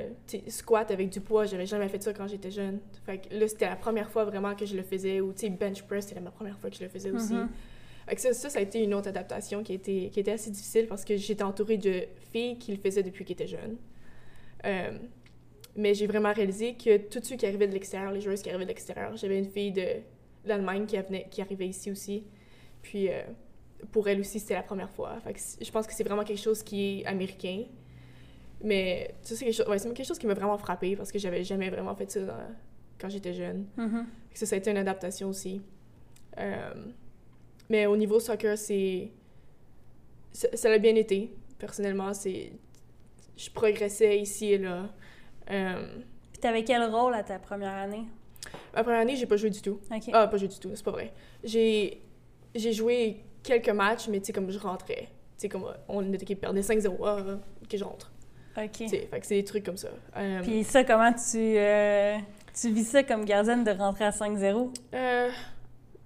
squat avec du poids, j'avais jamais fait ça quand j'étais jeune. Fait que là, c'était la première fois vraiment que je le faisais. Ou, bench press, c'était ma première fois que je le faisais aussi. Mm-hmm. ça, ça, ça, a été une autre adaptation qui, était, qui était assez difficile parce que j'étais entourée de filles qui le faisaient depuis qu'ils étaient jeunes. Euh, mais j'ai vraiment réalisé que tous ceux qui arrivaient de l'extérieur, les joueuses qui arrivaient de l'extérieur, j'avais une fille de l'Allemagne qui, qui arrivait ici aussi. Puis euh, pour elle aussi, c'était la première fois. Fait que je pense que c'est vraiment quelque chose qui est américain. Mais ça, c'est quelque, chose, ouais, quelque chose qui m'a vraiment frappé parce que j'avais jamais vraiment fait ça quand j'étais jeune. Mm-hmm. Ça, ça a été une adaptation aussi. Euh, mais au niveau soccer, c'est. Ça l'a bien été. Personnellement, c'est. Je progressais ici et là. Euh... Puis t'avais quel rôle à ta première année? Ma première année, j'ai pas joué du tout. Ah, pas joué du tout, c'est pas vrai. J'ai joué quelques matchs, mais tu sais, comme je rentrais. Tu sais, comme on, notre équipe perdait 5-0, ah, que je rentre. OK. Fait que c'est des trucs comme ça. Euh, Puis ça, comment tu, euh, tu vis ça comme gardienne de rentrer à 5-0? Euh,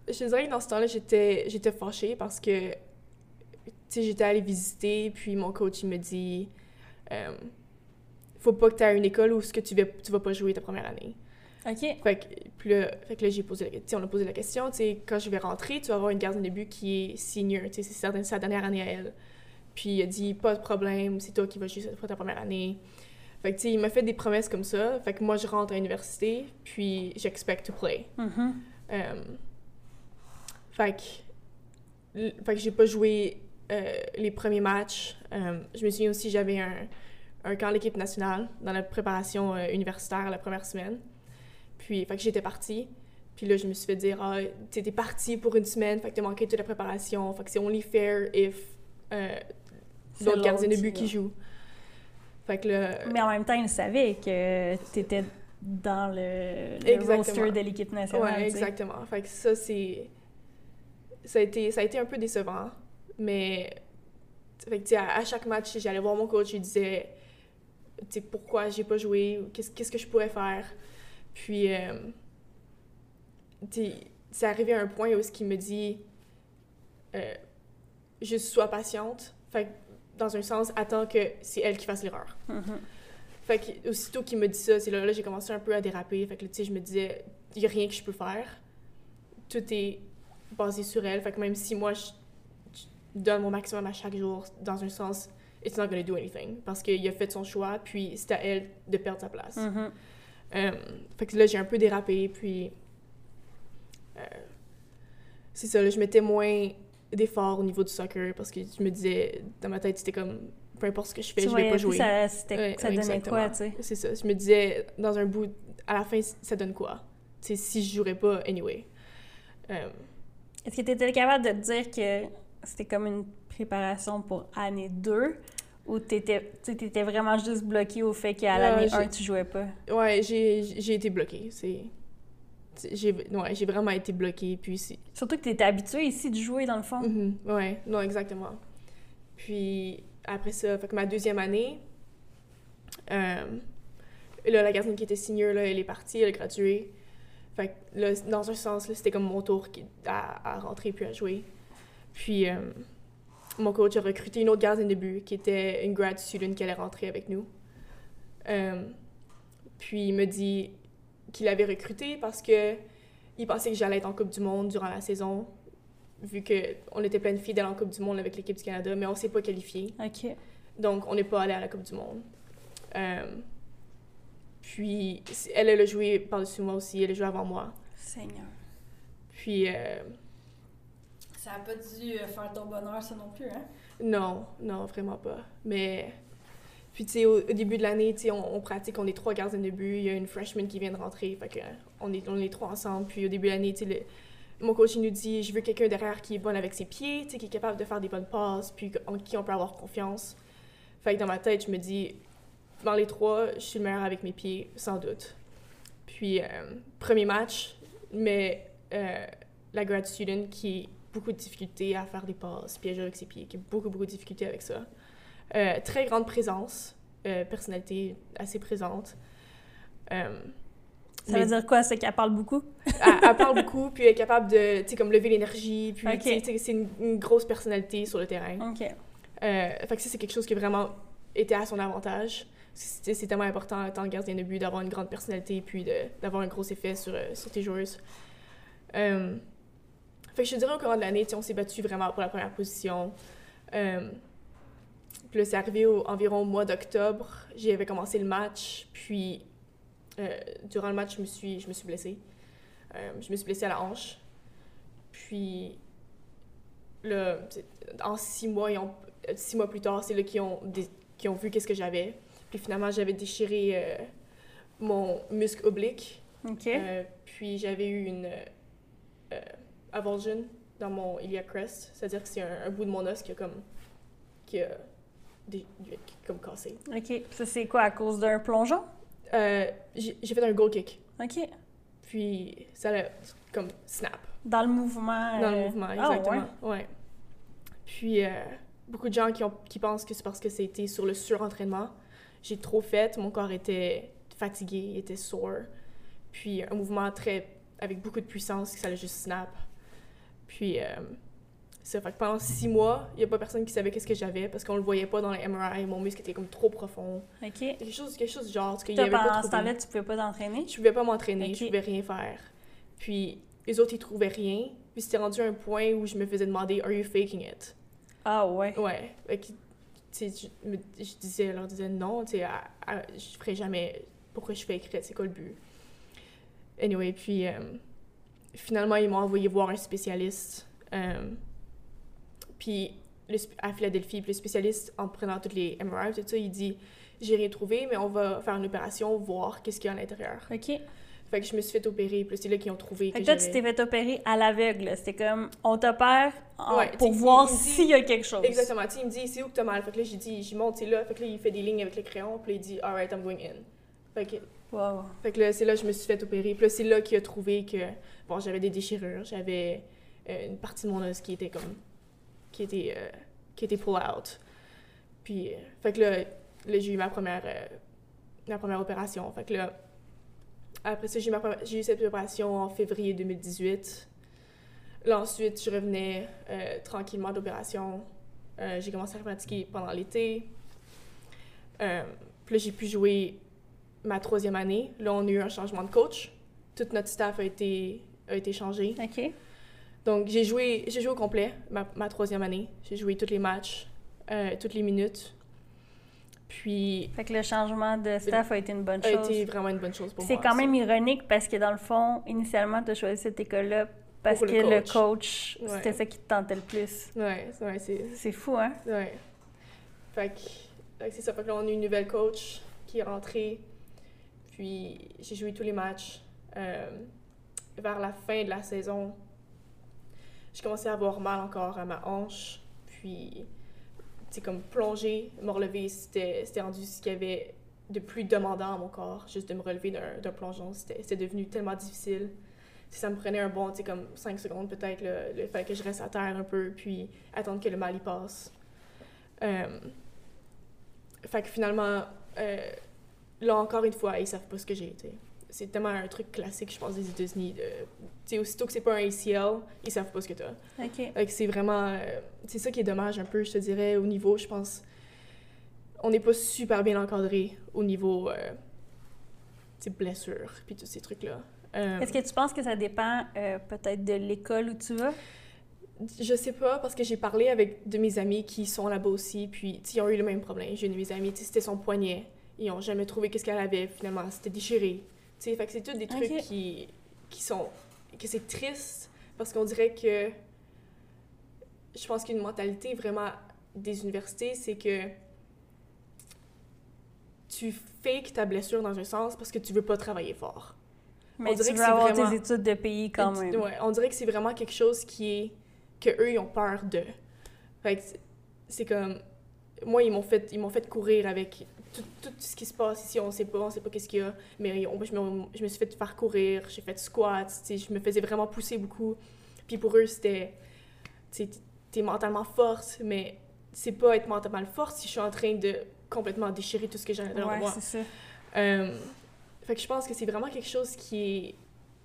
je dirais que dans ce temps-là, j'étais, j'étais fâchée parce que, j'étais allée visiter, puis mon coach, il me dit euh, faut pas que tu aies une école où ce que tu vas, tu vas pas jouer ta première année. OK. Fait que, puis là, fait que là j'ai posé la on a posé la question, tu sais, quand je vais rentrer, tu vas avoir une gardienne de but qui est senior, tu sais, c'est sa dernière année à elle. Puis il a dit pas de problème, c'est toi qui vas jouer cette fois ta première année. Fait que tu sais, il m'a fait des promesses comme ça. Fait que moi je rentre à l'université, puis j'expect to play. Mm-hmm. Euh, fait que fait que j'ai pas joué euh, les premiers matchs. Euh, je me souviens aussi j'avais un, un camp l'équipe nationale dans la préparation universitaire la première semaine. Puis fait que j'étais partie. Puis là, je me suis fait dire, ah, t'es partie pour une semaine, fait que t'as manqué toute la préparation, fait que c'est only fair if l'autre gardien de but qui joue. Fait que Mais en même temps, il savait que tu étais dans le, le roster de l'équipe nationale. Ouais, exactement. Fait que ça, c'est. Ça a, été, ça a été un peu décevant, mais. Fait que, à, à chaque match, j'allais voir mon coach, je disais pourquoi j'ai pas joué, qu'est-ce, qu'est-ce que je pourrais faire? Puis, euh, c'est arrivé à un point où ce qu'il me dit euh, juste sois patiente. Fait dans un sens, attends que c'est elle qui fasse l'erreur. Mm-hmm. Fait que, aussitôt qu'il me dit ça, c'est là, là j'ai commencé un peu à déraper. Fait que, tu sais, je me disais, il n'y a rien que je peux faire. Tout est basé sur elle. Fait que même si moi, je, donne mon maximum à chaque jour, dans un sens, it's not gonna do anything. Parce qu'il a fait son choix, puis c'est à elle de perdre sa place. Mm-hmm. Euh, fait que là, j'ai un peu dérapé, puis... Euh, c'est ça, là, je mettais moins d'efforts au niveau du soccer parce que je me disais, dans ma tête, c'était comme, peu importe ce que je fais, je vais pas jouer. Ça, ça donnait quoi, tu sais? C'est ça. Je me disais, dans un bout, à la fin, ça donne quoi? Tu sais, si je jouerais pas, anyway. Euh, Est-ce que tu étais capable de te dire que c'était comme une préparation pour année 2 ou tu étais vraiment juste bloqué au fait qu'à l'année 1, tu jouais pas? Ouais, j'ai été bloqué. C'est j'ai ouais, vraiment été bloquée puis surtout que tu étais habituée ici de jouer dans le fond. Mm ouais non exactement. Puis après ça fait que ma deuxième année euh, là la gardienne qui était senior là elle est partie elle a gradué. Fait que là dans un sens là c'était comme mon tour à, à, rentrer puis à jouer. Puis euh, mon coach a recruté une autre gardienne de but qui était une grad student qui allait rentrer avec nous. Euh, puis il me dit qu'il avait recruté parce que il pensait que j'allais être en Coupe du Monde durant la saison, vu qu'on était plein de filles d'aller en Coupe du Monde avec l'équipe du Canada, mais on s'est pas qualifié. OK. Donc, on n'est pas allé à la Coupe du Monde. Euh, puis, elle, elle a joué par-dessus moi aussi, elle a joué avant moi. Seigneur. Puis... Euh, ça n'a pas dû euh, faire ton bonheur, ça non plus, hein? Non, non, vraiment pas. Mais puis, tu sais, au, début de l'année, tu sais, on, pratique, on est trois gardiens de but, il y a une freshman qui vient de rentrer, fait que on est, on est trois ensemble. Puis, au début de l'année, tu sais, mon coach, nous dit, je veux quelqu'un derrière qui est bon avec ses pieds, qui est capable de faire des bonnes passes, puis en qui on peut avoir confiance. Fait que dans ma tête, je me dis, dans les trois, je suis le meilleur avec mes pieds, sans doute. Puis, euh, premier match, mais euh, la grad student qui a beaucoup de difficultés à faire des passes, jouer avec ses pieds, qui a beaucoup, beaucoup de difficultés avec ça. Euh, très grande présence, euh, personnalité assez présente. Euh, ça veut dire quoi? C'est qu'elle parle beaucoup? elle, parle beaucoup, puis elle est capable de, tu sais, comme lever l'énergie, puis c'est une, grosse personnalité sur le terrain. OK. fait que ça, c'est quelque chose qui a vraiment été à son avantage. C'est tellement important en tant que gardien de but d'avoir une grande personnalité, puis d'avoir un gros effet sur, sur tes joueuses. fait que je te dirais au cours de l'année, on s'est battu vraiment pour la première position. Puis là, c'est arrivé au, environ au mois d'octobre. J'avais commencé le match, puis euh, durant le match, je me suis, je me suis blessée. Euh, je me suis blessée à la hanche. Puis là, en six mois, ont, six mois plus tard, c'est là qu'ils ont, qui ont vu qu'est-ce que j'avais. Puis finalement, j'avais déchiré euh, mon muscle oblique. Puis j'avais eu une avulsion dans mon iliac crest, c'est-à-dire que c'est un, un, bout de mon os qui a comme qui a des, comme cassé. OK. Ça, c'est quoi, à cause d'un plongeon? Euh, j'ai fait un goal kick. OK. Puis ça a comme snap. Dans le mouvement. Dans le euh, mouvement, ah, exactement. ouais. Puis euh, beaucoup de gens qui, ont, qui pensent que c'est parce que c'était sur le surentraînement. J'ai trop fait, mon corps était fatigué, était sore. Puis un mouvement très avec beaucoup de puissance, ça a juste snap. Puis ça fait que pendant six mois, il n'y a pas personne qui savait qu'est-ce que j'avais parce qu'on le voyait pas dans les MRI. Mon muscle était comme trop profond. OK. Quelque chose, quelque chose genre. Parce y avait pas ce temps-là, tu pouvais pas t'entraîner? Je pouvais pas m'entraîner, je pouvais rien faire. Puis les autres, ils trouvaient rien. Puis c'était rendu un point où je me faisais demander Are you faking it? Ah ouais. Ouais. Fait que, je, je disais, je leur disais non, tu sais, je ferais jamais. Pourquoi je fakerais? C'est quoi le but? Anyway, puis euh, finalement, ils m'ont envoyé voir un spécialiste. Euh, puis à Philadelphie, puis le spécialiste, en prenant toutes les MRI, tout ça, il dit J'ai rien trouvé, mais on va faire une opération, voir qu'est-ce qu'il y a à l'intérieur. OK. Fait que je me suis fait opérer, puis c'est là qu'ils ont trouvé. Fait que, toi, tu t'es fait opérer à l'aveugle. C'était comme, on t'opère pour voir s'il y a quelque chose. Exactement. il me dit, c'est où que t'as mal? Fait que là, j'ai dit, j'y monte, c'est là. Fait que là, il fait des lignes avec le crayon, puis il dit, alright, I'm going in. Fait que, wow. fait que là, c'est là que je me suis fait opérer. Puis là, c'est là qu'il a trouvé que, bon, j'avais des déchirures, j'avais euh, une partie de mon os qui était comme qui était, euh, qui était pull out. Puis, euh, fait que là, j'ai eu ma première, euh, ma première opération. Fait que là, Après ça, j'ai eu cette opération en février 2018. Là, ensuite, je revenais euh, tranquillement d'opération. J'ai commencé à pratiquer pendant l'été. Puis là, j'ai pu jouer ma troisième année. Là, on a eu un changement de coach. Tout notre staff a été, a été changé. OK. Donc, j'ai joué, j'ai joué au complet ma, ma troisième année. J'ai joué tous les matchs, euh, toutes les minutes. Puis. Fait que le changement de staff a été une bonne chose. A été vraiment une bonne chose pour moi. C'est quand même ironique parce que dans le fond, initialement, tu as choisi cette école-là parce que le coach, c'était ça qui te tentait le plus. Ouais, ouais c'est. C'est fou, hein? Ouais. Fait que, c'est ça. Fait que là, on a une nouvelle coach qui est rentrée. Puis, j'ai joué tous les matchs. Euh, vers la fin de la saison, j'ai commencé à avoir mal encore à ma hanche. Puis, c'est comme plonger, me relever, c'était rendu ce qu'il y avait de plus demandant à mon corps, juste de me relever d'un plongeon. C'était devenu tellement difficile. Ça me prenait un bon, tu comme 5 secondes peut-être, le, fait que je reste à terre un peu, puis attendre que le mal y passe. Euh, fait que finalement, euh, là encore une fois, ils savent pas ce que j'ai été c'est tellement un truc classique, je pense, des États-Unis. Tu sais, aussitôt que c'est pas un ACL, ils savent pas ce que t'as. OK. c'est vraiment... Euh, c'est ça qui est dommage un peu, je te dirais, au niveau, je pense... On n'est pas super bien encadré au niveau, euh, blessures, puis tous ces trucs-là. Euh, Est-ce que tu penses que ça dépend euh, peut-être de l'école où tu vas? Je sais pas, parce que j'ai parlé avec de mes amis qui sont là-bas aussi, puis ils ont eu le même problème. J'ai une de mes amies, c'était son poignet. Ils ont jamais trouvé qu'est-ce qu'elle avait, finalement. C'était déchiré sais, fait que c'est tous des trucs qui, qui sont... que c'est triste parce qu'on dirait que... Je pense qu'une mentalité vraiment des universités, c'est que tu fakes ta blessure dans un sens parce que tu veux pas travailler fort. Mais on dirait tu veux que avoir vraiment... tes études de pays quand même. Ouais, on dirait que c'est vraiment quelque chose qui est... que eux, ils ont peur de. Fait que c'est comme... Moi, ils m'ont fait, ils m'ont fait courir avec tout, tout, ce qui se passe ici, on sait pas, on sait pas qu'est-ce qu'il y a. Mais je, me, je, me, suis fait faire courir, j'ai fait squat, je me faisais vraiment pousser beaucoup. Puis pour eux, c'était, tu es mentalement forte, mais c'est pas être mentalement forte si je suis en train de complètement déchirer tout ce que j'ai dans ouais, moi. c'est ça. Euh, fait que je pense que c'est vraiment quelque chose qui est...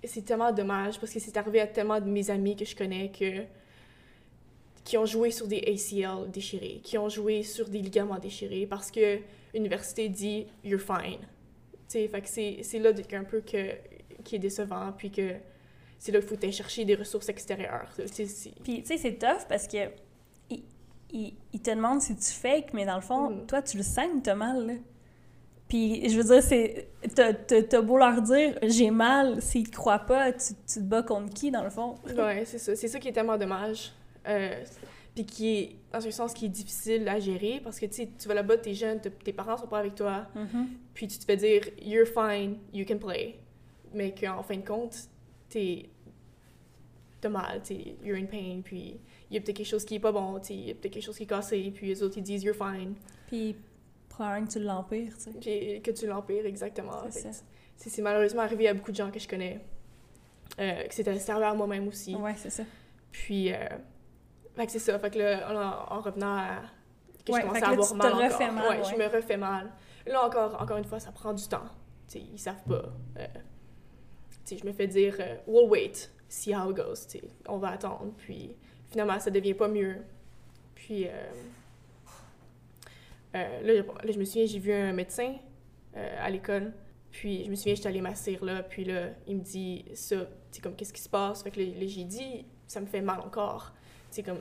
C'est tellement dommage parce que c'est arrivé à tellement de mes amis que je connais que qui ont joué sur des ACL déchirés, qui ont joué sur des ligaments déchirés parce que l'université dit « you're fine ». fait que c'est là un peu que, qui est décevant, puis que c'est là qu'il faut aller chercher des ressources extérieures. Puis, tu sais, c'est tough parce que il, il, te demande si tu fake, mais dans le fond, mm. toi, tu le saignes, t'as mal, là. Puis, je veux dire, c'est. T'as beau leur dire j'ai mal, s'ils te croient pas, tu, tu, te bats contre qui, dans le fond? Ouais, c'est ça. C'est ça qui est tellement dommage. Euh, puis qui est, dans un sens, qui est difficile à gérer parce que, tu sais, tu vas là-bas, t'es jeune, tes parents sont pas avec toi, mm-hmm. puis tu te fais dire « you're fine, you can play », mais qu'en fin de compte, t'es... t'as mal, t'es « you're in pain », puis il y a peut-être quelque chose qui est pas bon, tu il y a peut-être quelque chose qui est cassé, puis les autres, ils disent « you're fine ». Puis probablement que tu l'empires, tu sais. Puis que tu l'empires, exactement. C'est malheureusement arrivé à beaucoup de gens que je connais, euh, que c'était servi à moi-même aussi. Ouais, c'est ça. Puis... Euh, fait que c'est ça. Fait que là, en, revenant à. que je commençais à avoir mal. Encore. mal ouais, je me refais mal. Là, encore, encore une fois, ça prend du temps. T'sais, ils savent pas. Euh, je me fais dire, euh, we'll wait, see how it goes. T'sais, on va attendre. Puis finalement, ça devient pas mieux. Puis euh, euh là, là, je me souviens, j'ai vu un médecin à l'école. Puis je me souviens, j'étais allée m'asseoir là. Puis là, il me dit ça. Tu comme, qu'est-ce qui se passe? Fait que là, j'ai dit, ça me fait mal encore c'est comme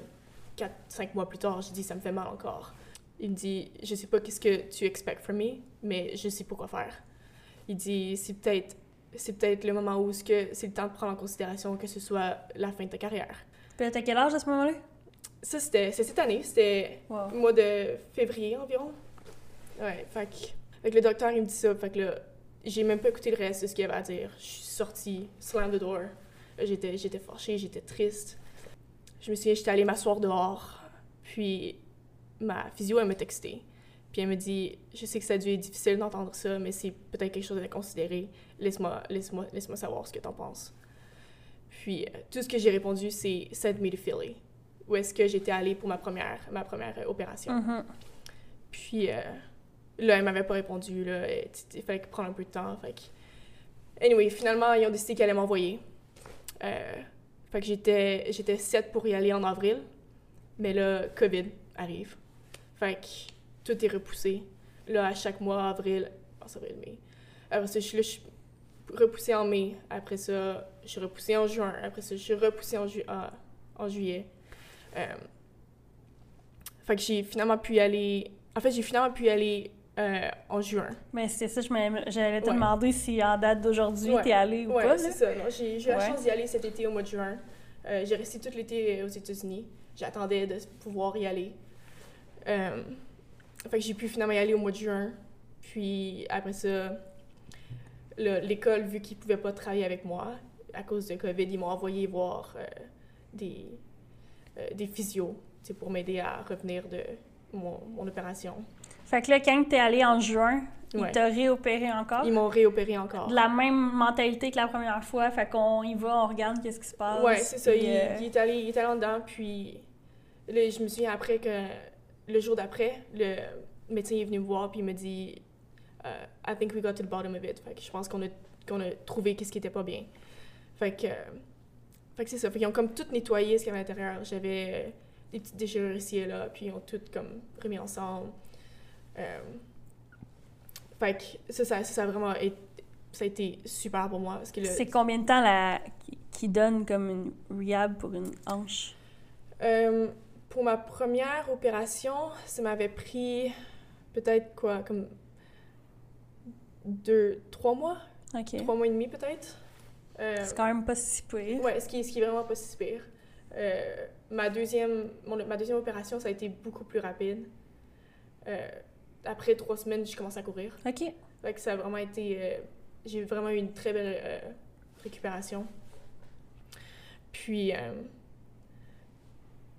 4-5 mois plus tard, j'ai dit ça me fait mal encore. Il me dit je sais pas qu'est-ce que tu expectes from me, mais je sais pas quoi faire. Il dit c'est peut-être c'est peut-être le moment où c'est le temps de prendre en considération que ce soit la fin de ta carrière. Puis t'as quel âge à ce moment-là? Ça, c'était cette année. C'était au mois de février environ. Ouais, fait que, le docteur, il me dit ça. Fait que là, j'ai même pas écouté le reste de ce qu'il avait à dire. Je suis sortie, slam the door. J'étais, j'étais fâchée, j'étais triste je me souviens, j'étais allée m'asseoir dehors, puis ma physio, elle m'a texté. Puis elle me dit Je sais que ça a dû être difficile d'entendre ça, mais c'est peut-être quelque chose à considérer. Laisse-moi laisse -moi, laisse -moi savoir ce que t'en penses. Puis euh, tout ce que j'ai répondu, c'est Send me to Philly, où est-ce que j'étais allée pour ma première, ma première euh, opération. Mm-hmm. Puis euh, là, elle m'avait pas répondu. Là, il fallait prendre un peu de temps. Fait Anyway, finalement, ils ont décidé qu'ils allaient m'envoyer. Euh, fait j'étais, j'étais 7 pour y aller en avril. Mais là, COVID arrive. Fait tout est repoussé. Là, à chaque mois, avril, mars, avril, mai. Après ça, je suis, repoussée en mai. Après ça, je suis repoussée en juin. Après ça, je suis repoussée en, ju en, en juillet. Euh, j'ai finalement pu y aller. En fait, j'ai finalement pu y aller euh, en juin. Mais c'est ça, j'allais te demander si en date d'aujourd'hui, tu t'es allé ou ouais, pas. c'est ça. J'ai eu la chance d'y aller cet été au mois de juin. Euh, j'ai resté tout l'été aux États-Unis. J'attendais de pouvoir y aller. Euh, fait que j'ai pu finalement y aller au mois de juin. Puis après ça, l'école, vu qu'ils pouvaient pas travailler avec moi à cause de COVID, ils m'ont envoyé voir des, des physios pour m'aider à revenir de mon, mon, opération. Fait que là, quand t'es allé en juin, ils t'ont réopéré encore? Ils m'ont réopéré encore. De la même mentalité que la première fois, fait qu'on y va, on regarde qu'est-ce qui se passe. Ouais, c'est ça. Il, euh, il, est allé, il est allé en dedans, puis là, je me souviens après que le jour d'après, le médecin est venu me voir, puis il me dit uh, I think we got to the bottom of it. Fait que je pense qu'on a, qu'on a trouvé qu'est-ce qui était pas bien. Fait que, fait que c'est ça. Fait qu'ils ont comme tout nettoyé ce qu'il y avait à l'intérieur. J'avais des petites déchirures ici et là, puis ils ont tout comme remis ensemble. Euh, fait que ça, ça, ça, a vraiment été, ça a été super pour moi. que C'est combien de temps la, qui donne comme une rehab pour une hanche? Euh, pour ma première opération, ça m'avait pris peut-être quoi, comme deux, trois mois? Trois mois et demi peut-être. Euh, c'est quand même pas si pire. Ouais, ce qui, ce qui est vraiment pas si pire. Euh, ma, deuxième, ma deuxième opération, ça a été beaucoup plus rapide. Euh, après trois semaines, j'ai commencé à courir. OK. Fait que ça a vraiment été... Euh, j'ai vraiment eu une très belle récupération. Puis...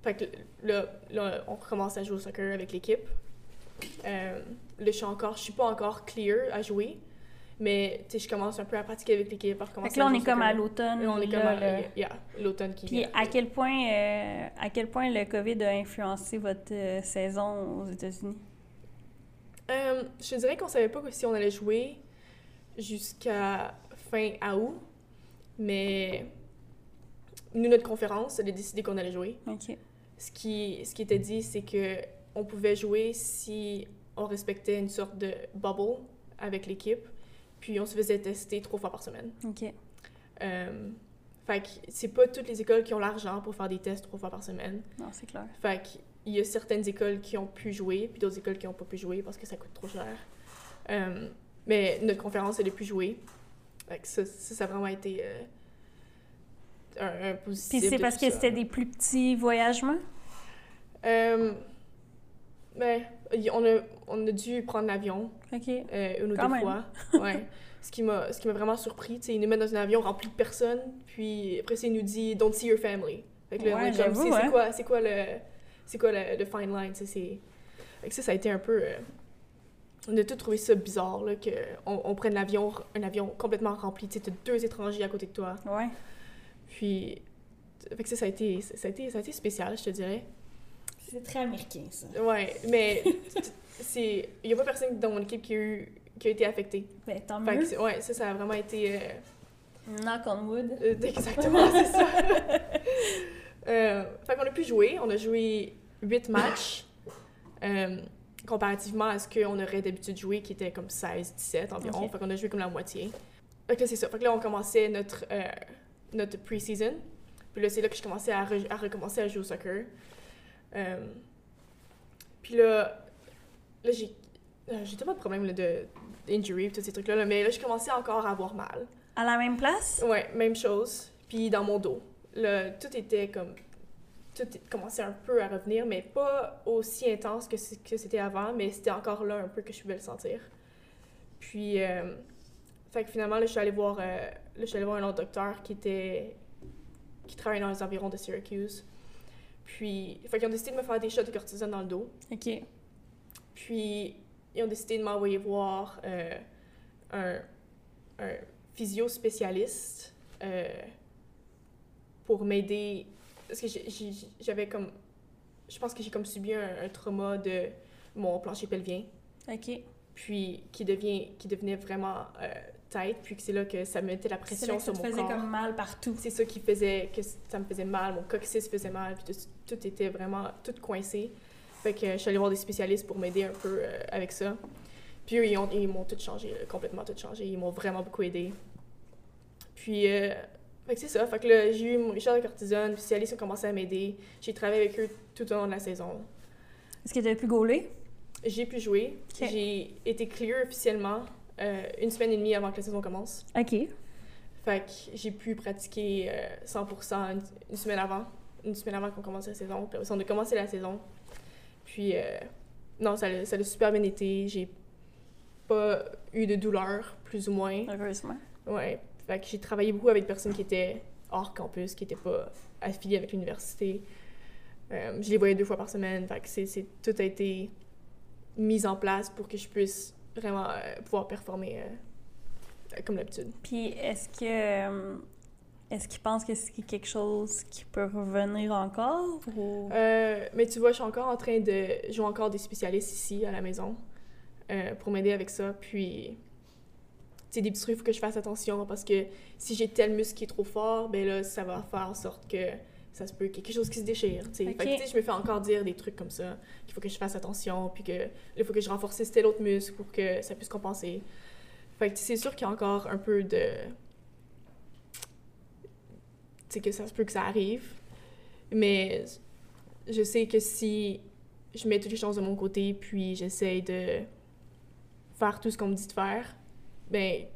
fait que là, là, on recommence à jouer au soccer avec l'équipe. là, je suis encore... Je suis pas encore clear à jouer. Mais je commence un peu à pratiquer avec l'équipe. Fait là, on est comme à l'automne. On est comme à l'automne qui Puis à quel, point, euh, à quel point le COVID a influencé votre euh, saison aux États-Unis? Euh, je dirais qu'on savait pas si on allait jouer jusqu'à fin août. Mais nous, notre conférence, elle a décidé qu'on allait jouer. OK. Ce qui, ce qui était dit, c'est que on pouvait jouer si on respectait une sorte de bubble avec l'équipe puis on se faisait tester trois fois par semaine. OK. Euh, fait que c'est pas toutes les écoles qui ont l'argent pour faire des tests trois fois par semaine. Non, c'est clair. Fait qu'il y a certaines écoles qui ont pu jouer, puis d'autres écoles qui ont pas pu jouer parce que ça coûte trop cher. Euh, mais notre conférence, elle a pu jouer. Que ça, ça, a vraiment été euh, un, un, positif. Puis c'est parce que c'était des plus petits voyagements? Euh, ben, on a, on a dû prendre l'avion euh, une ou deux fois. Ouais. ce qui m'a vraiment surpris, ils nous mettent dans un avion rempli de personnes, puis après ça, ils nous dit don't see your family. Fait que là, c'est hein. quoi c'est quoi le c'est quoi le, fine line, c'est fait que ça ça a été un peu euh, on a tout trouvé ça bizarre là que on, on prenne l'avion un avion complètement rempli, tu sais, deux étrangers à côté de toi. Ouais. Puis fait que ça ça a été ça a été ça a été spécial, je te dirais. C'est très américain, ça. Ouais, mais c'est il y a pas personne dans mon équipe qui a, eu, qui a été affecté. Ben, tant mieux. ouais, ça, ça a vraiment été... Euh... Knock on wood. Euh, exactement, c'est ça. euh, fait qu'on a pu jouer. On a joué huit matchs. Euh, comparativement à ce qu'on aurait d'habitude jouer, qui était comme 16-17 environ. Fait qu'on a joué comme la moitié. Fait que là, c'est ça. Fait que là, on commençait notre, euh, notre pre-season. Puis là, c'est là que je commençais à, à recommencer à jouer au soccer. Euh, puis là, là, j'ai. Euh, pas de problème là, de injury tous ces trucs-là, mais là, je commençais encore à avoir mal. À la même place? Ouais, même chose. Puis dans mon dos. Là, tout était comme. Tout commençait un peu à revenir, mais pas aussi intense que c'était avant, mais c'était encore là un peu que je pouvais le sentir. Puis, euh, fait que finalement, là, je suis allée voir, euh, là, je suis allée voir un autre docteur qui était. qui travaillait dans les environs de Syracuse. Puis, fait qu'ils ont décidé de me faire des shots de cortisone dans le dos. OK. Puis, ils ont décidé de m'envoyer voir euh, un, un physio spécialiste pour m'aider. Parce que j'avais comme. Je pense que j'ai comme subi un, trauma de mon plancher pelvien. OK. Puis, qui, devient, qui devenait vraiment euh, tête, puis que c'est là que ça mettait la pression sur mon corps. Ça faisait comme mal partout. C'est ça qui faisait que ça me faisait mal, mon coccyx faisait mal, puis tout, tout était vraiment tout coincé. Fait que je suis allée voir des spécialistes pour m'aider un peu euh, avec ça. Puis eux, ils, m'ont tout changé, complètement tout changé. Ils m'ont vraiment beaucoup aidé. Puis, euh, fait que c'est ça. Fait que là, j'ai eu mon Richard de cortisone, puis spécialistes ont commencé à m'aider. J'ai travaillé avec eux tout au long de la saison. Est-ce que tu as pu gauler? J'ai pu jouer. J'ai été clear officiellement euh, une semaine et demie avant que la saison commence. OK. Fait que j'ai pu pratiquer 100% une, une, semaine avant. Une semaine avant qu'on commence la saison. Puis on a commencé la saison. Puis, euh, non, ça, ça a super bien été. J'ai pas eu de douleur, plus ou moins. Heureusement. Ouais. Fait que j'ai travaillé beaucoup avec des personnes qui étaient hors campus, qui n'étaient pas affiliées avec l'université. Euh, je les voyais deux fois par semaine. Fait que tout a été mis en place pour que je puisse vraiment euh, pouvoir performer comme d'habitude. Puis, est-ce que est-ce qu'ils pensent que c'est quelque chose qui peut revenir encore? Euh, mais tu vois, je suis encore en train de jouer encore des spécialistes ici à la maison euh, pour m'aider avec ça. Puis, c'est des petits trucs, il faut que je fasse attention parce que si j'ai tel muscle qui est trop fort, ben là, ça va faire en sorte que ça se peut quelque chose qui se déchire. Fait que, je me fais encore dire des trucs comme ça, qu'il faut que je fasse attention, puis que il faut que je renforce tel autre muscle pour que ça puisse compenser. Fait que c'est sûr qu'il y a encore un peu de c'est que ça se peut que ça arrive. Mais je sais que si je mets toutes les chances de mon côté, puis j'essaye de faire tout ce qu'on me dit de faire, ben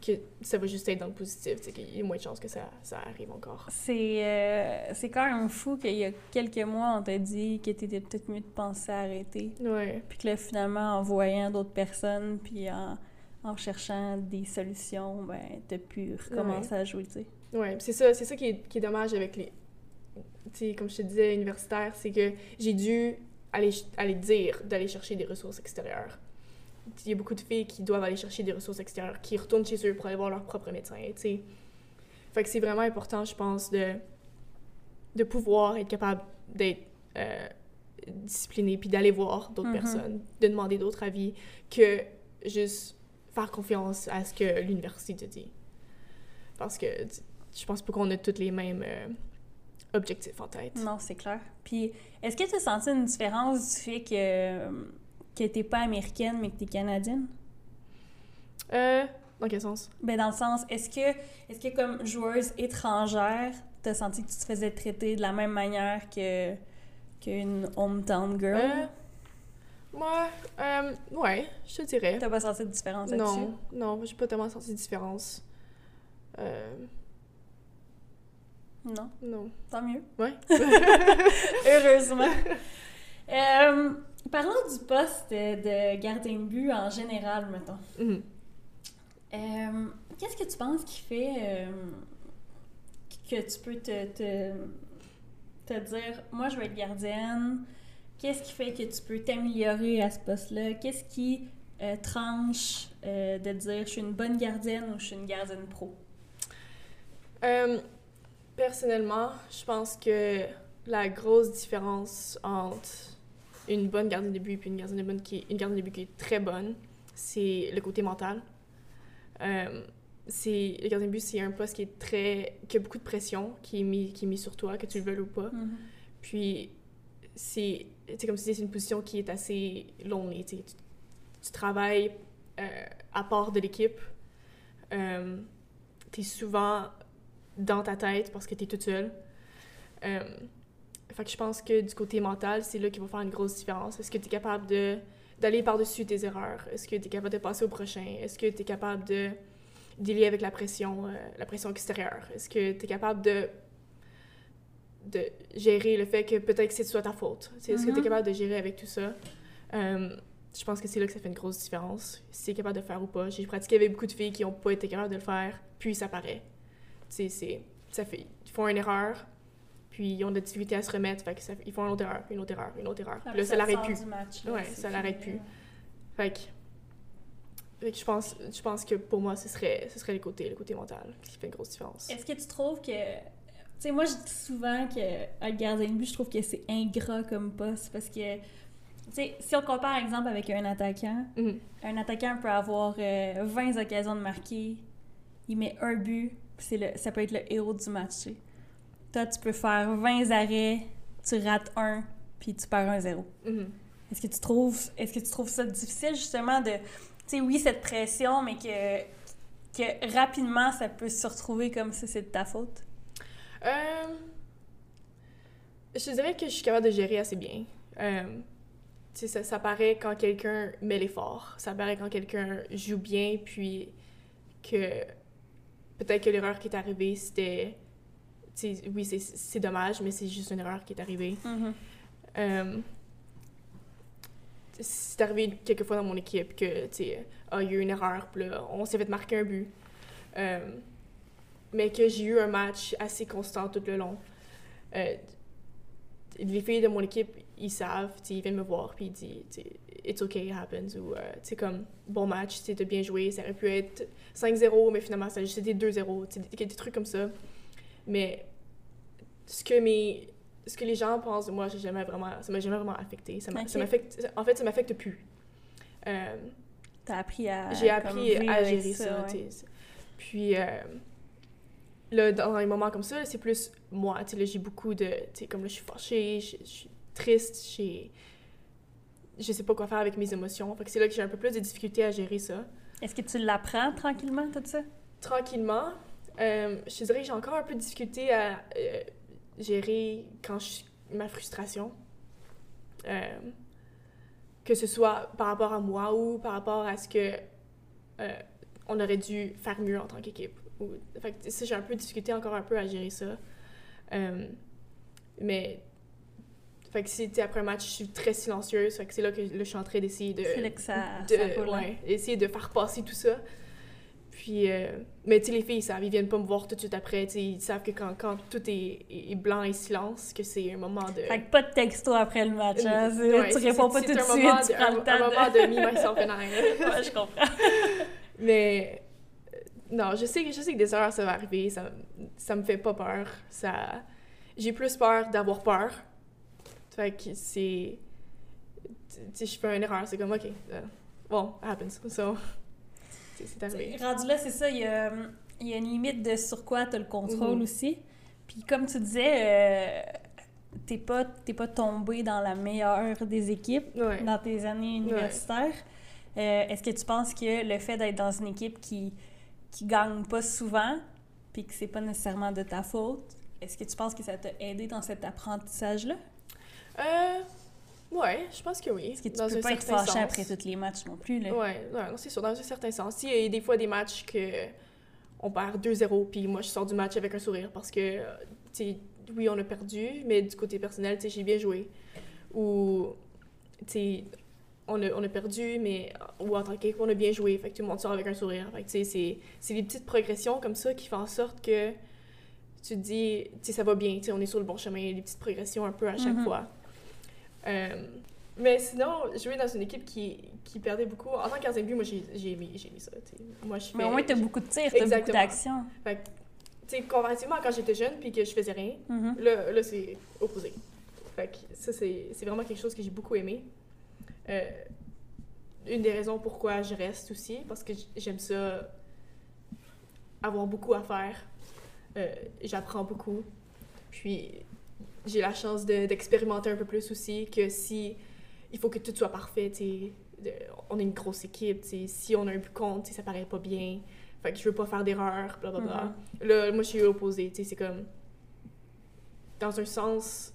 que ça va juste être dans le positif, c'est qu'il y a moins de chances que ça, ça arrive encore. C'est euh, c'est quand même fou qu'il y a quelques mois, on t'a dit que t'étais peut-être mieux de penser à arrêter. Ouais. Puis que là, finalement, en voyant d'autres personnes, puis en, en cherchant des solutions, ben t'as pu recommencer à jouer, tu sais. Oui, c'est ça, c'est ça qui est, qui est, dommage avec les. Tu comme je te disais, universitaire, c'est que j'ai dû aller, aller dire d'aller chercher des ressources extérieures. Il y a beaucoup de filles qui doivent aller chercher des ressources extérieures, qui retournent chez eux pour aller voir leur propre médecin, tu sais. Fait que c'est vraiment important, je pense, de, de pouvoir être capable d'être euh, discipliné, puis d'aller voir d'autres mm-hmm. personnes, de demander d'autres avis, que juste faire confiance à ce que l'université te dit. Parce que je pense pas qu'on a tous les mêmes euh, objectifs en tête. Non, c'est clair. Puis, est-ce que tu as senti une différence du fait que, que t'es pas américaine, mais que tu es canadienne? Euh, dans quel sens? Ben, dans le sens, est-ce que, est-ce que comme joueuse étrangère, tu as senti que tu te faisais traiter de la même manière que qu'une hometown girl? Euh, moi, euh, ouais, je te dirais. T'as pas senti de différence là-dessus? Non, non, j'ai pas tellement senti de différence. Euh... Non? Non. Tant mieux. Ouais. Heureusement. Euh, parlons du poste de gardien de but en général, mettons. Mm-hmm. Euh, qu'est-ce que tu penses qui fait euh, que tu peux te, te, te, dire, moi je veux être gardienne? Qu'est-ce qui fait que tu peux t'améliorer à ce poste-là? Qu'est-ce qui tranche de dire je suis une bonne gardienne ou je suis une gardienne pro? Personnellement, je pense que la grosse différence entre une bonne gardienne de but et une gardienne de but qui est, une gardienne de but qui est très bonne, c'est le côté mental. Euh, c'est le gardien de but, c'est un poste qui est très qui a beaucoup de pression, qui est mis qui est mis sur toi, que tu le veuilles ou pas. Mm-hmm. Puis c'est comme si c'est une position qui est assez longue. Tu, tu, travailles euh, à part de l'équipe. Euh, tu es souvent dans ta tête parce que tu es toute seule. Fait que je pense que du côté mental, c'est là qu'il va faire une grosse différence. Est-ce que tu es capable de d'aller par-dessus tes erreurs? Est-ce que tu es capable de passer au prochain? Est-ce que tu es capable de dealer avec la pression, euh, la pression extérieure? Est-ce que tu es capable de de gérer le fait que peut-être que c'est soit ta faute? Est-ce que tu es mm-hmm. capable de gérer avec tout ça? Euh, je pense que c'est là que ça fait une grosse différence. Si tu es capable de faire ou pas. J'ai pratiqué avec beaucoup de filles qui n'ont pas été capables de le faire, puis ça paraît c'est, ça fait, ils font une erreur, puis ils ont de la difficulté à se remettre, fait que ça, ils font une autre erreur, une autre erreur, une autre erreur. Puis là, ça, l'arrête plus. ouais, ça l'arrête plus. Fait que, je pense, je pense que pour moi, ce serait, ce serait le côté, le côté mental qui fait une grosse différence. Est-ce que tu trouves que. Tu sais, moi, je dis souvent que gardien de but, je trouve que c'est ingrat comme poste parce que sais, si on compare, par exemple, avec un attaquant, Mhm. un attaquant peut avoir euh, 20 occasions de marquer, il met un but, c'est le, ça peut être le héros du match. Toi, tu peux faire 20 arrêts, tu rates un, puis tu perds un zéro. Mhm. Est-ce que tu trouves est-ce que tu trouves ça difficile justement de tu sais oui cette pression mais que que rapidement ça peut se retrouver comme si c'est de ta faute? Euh, je dirais que je suis capable de gérer assez bien. Euh, tu sais, ça, ça paraît quand quelqu'un met l'effort. Ça paraît quand quelqu'un joue bien, puis que peut-être que l'erreur qui est arrivée, c'était... Oui, c'est- c'est dommage, mais c'est juste une erreur qui est arrivée. Euh, c'est arrivé quelques fois dans mon équipe que, tu sais, ah, il y a eu une erreur, puis là, on s'est fait marquer un but. Euh, mais que j'ai eu un match assez constant tout le long. Euh, les filles de mon équipe, ils savent, ils viennent me voir, puis ils disent, it's okay, it happens, ou, sais, comme, bon match, t'as bien joué, ça aurait pu être 5-0, mais finalement, ça a juste été 2-0, tu sais, des, des trucs comme ça. Mais ce que mes ce que les gens pensent de moi, j'ai jamais vraiment, ça m'a jamais vraiment affecté. Ça m'affecte, en fait, ça m'affecte plus. Euh, t'as appris à j'ai appris à gérer ça. ouais. Puis euh, là, dans les moments comme ça, c'est plus moi. Tu sais, j'ai beaucoup de, tu sais, comme là, je suis fâchée, je, je suis triste, j'ai, je sais pas quoi faire avec mes émotions. Fait que c'est là que j'ai un peu plus de difficulté à gérer ça. est-ce que tu l'apprends tranquillement tout ça? Tranquillement, euh, je te dirais que j'ai encore un peu de difficulté à euh, gérer quand je, ma frustration. Euh, que ce soit par rapport à moi ou par rapport à ce que on aurait dû faire mieux en tant qu'équipe. Fait que ça, j'ai un peu de difficulté encore un peu à gérer ça. Mais fait que sais, après un match, je suis très silencieuse. Fait que c'est là que là, je suis en train d'essayer de c'est là que ça, de, ça roule, hein. ouais, essayer de faire passer tout ça. Puis, euh, mais tu sais, les filles, ils savent, ils viennent pas me voir tout de suite après. Tu sais, ils savent que quand, quand tout est, est blanc et silence, que c'est un moment de. fait que pas de texto après le match hein, c'est- ouais, tu c'est- réponds pas c'est tout de suite prends un, moment de... me, myself and ouais, je comprends Mais euh, non, je sais, que- je sais que des erreurs, ça va arriver. Ça, ça me fait pas peur. Ça, j'ai plus peur d'avoir peur. Fait que c'est. Tu sais, je fais une erreur, c'est comme, OK, euh, bon, it happens. So, c'est arrivé. Rendu là, c'est ça, il y a, il y a une limite de sur quoi tu as le contrôle aussi. Puis comme tu disais, euh, t'es pas, pas tombé dans la meilleure des équipes Ouais. dans tes années universitaires. Euh, Est-ce que tu penses que le fait d'être dans une équipe qui, qui gagne pas souvent, puis que c'est pas nécessairement de ta faute, est-ce que tu penses que ça t'a aidé dans cet apprentissage-là? Euh, ouais, je pense que oui. Est-ce que tu Dans peux un pas être fâché après tous les matchs non plus, ouais, non, c'est sûr, dans un certain sens. Il y a des fois des matchs que on perd 2-0, puis moi je sors du match avec un sourire parce que, tu oui, on a perdu, mais du côté personnel, tu sais, j'ai bien joué. Ou, tu sais, on a, on a perdu, mais ou en tant qu'équipe, on a bien joué. Fait que tout le monde sort avec un sourire. Fait que, tu sais, c'est- des petites progressions comme ça qui font en sorte que tu te dis, tu sais, ça va bien, tu sais, on est sur le bon chemin, des petites progressions un peu à chaque Mhm. fois. Euh, mais sinon, jouer dans une équipe qui, qui perdait beaucoup, en tant de but, moi j'ai j'ai aimé, j'ai aimé ça. tu sais. Moi, je fais, Mais au moins, t'as beaucoup de tirs, t'as beaucoup d'actions. Fait tu sais, comparativement quand j'étais jeune puis que je faisais rien, Mhm. là, là c'est opposé. Fait que ça, c'est vraiment quelque chose que j'ai beaucoup aimé. Euh, une des raisons pourquoi je reste aussi, parce que j'aime ça avoir beaucoup à faire. Euh, J'apprends beaucoup. Puis j'ai la chance de- d'expérimenter un peu plus aussi que si il faut que tout soit parfait, on est une grosse équipe, si on a un but sais, ça paraît pas bien. Fait que je veux pas faire d'erreur, blablabla. Là, moi, je suis opposée, c'est comme... Dans un sens,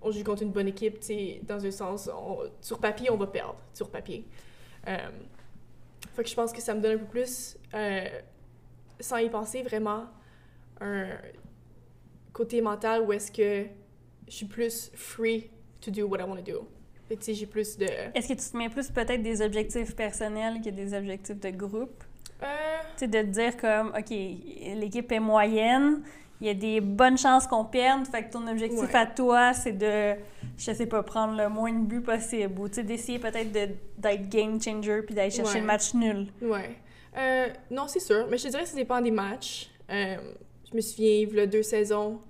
on joue contre une bonne équipe, tu sais, dans un sens, on- sur papier, on va perdre, sur papier. Euh, fait que je pense que ça me donne un peu plus, euh, sans y penser vraiment, un côté mental où est-ce que je suis plus free to do what I want to do. Fait que, tu sais, j'ai plus de... Est-ce que tu te mets plus peut-être des objectifs personnels que des objectifs de groupe? Euh, Tu sais, de te dire comme, OK, l'équipe est moyenne, il y a des bonnes chances qu'on perde, fait que ton objectif Ouais. à toi, c'est de, je sais pas, prendre le moins de buts possible, ou tu sais, d'essayer peut-être de- d'être game changer puis d'aller chercher Ouais. le match nul. Ouais. Euh, non, c'est sûr. Mais je te dirais que ça dépend des matchs. Euh, je me souviens, il y a deux saisons,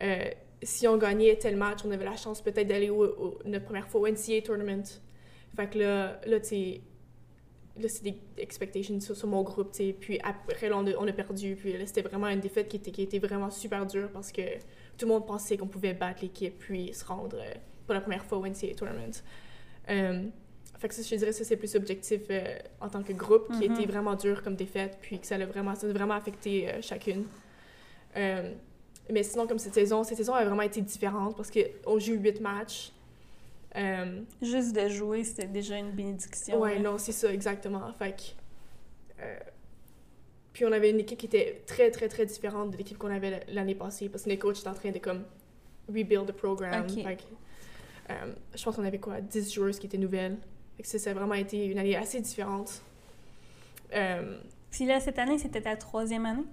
euh, si on gagnait tel match, on avait la chance peut-être d'aller au, notre première fois au NCAA tournament. Fait que là, là tu là, c'est des expectations sur, mon groupe, tu. Puis après, là, on a, on a perdu. Puis là, c'était vraiment une défaite qui était, qui était vraiment super dure parce que tout le monde pensait qu'on pouvait battre l'équipe puis se rendre euh, pour la première fois au NCAA tournament. Euh, fait que ça, je dirais, ça, c'est plus objectif euh, en tant que groupe, qui était mm-hmm. vraiment dur comme défaite, puis que ça vraiment, ça a vraiment affecté chacune. Mais sinon, comme cette saison, cette saison a vraiment été différente parce qu'on joue huit matchs. Euh, Juste de jouer, c'était déjà une bénédiction. Ouais, non, c'est ça, exactement. Fait que, euh, puis on avait une équipe qui était très, très, très différente de l'équipe qu'on avait l'année passée parce que les coachs étaient en train de comme rebuild the program. Euh, je pense qu'on avait quoi, 10 joueurs qui étaient nouvelles. Fait que ça, a vraiment été une année assez différente. Puis là, cette année, c'était ta troisième année?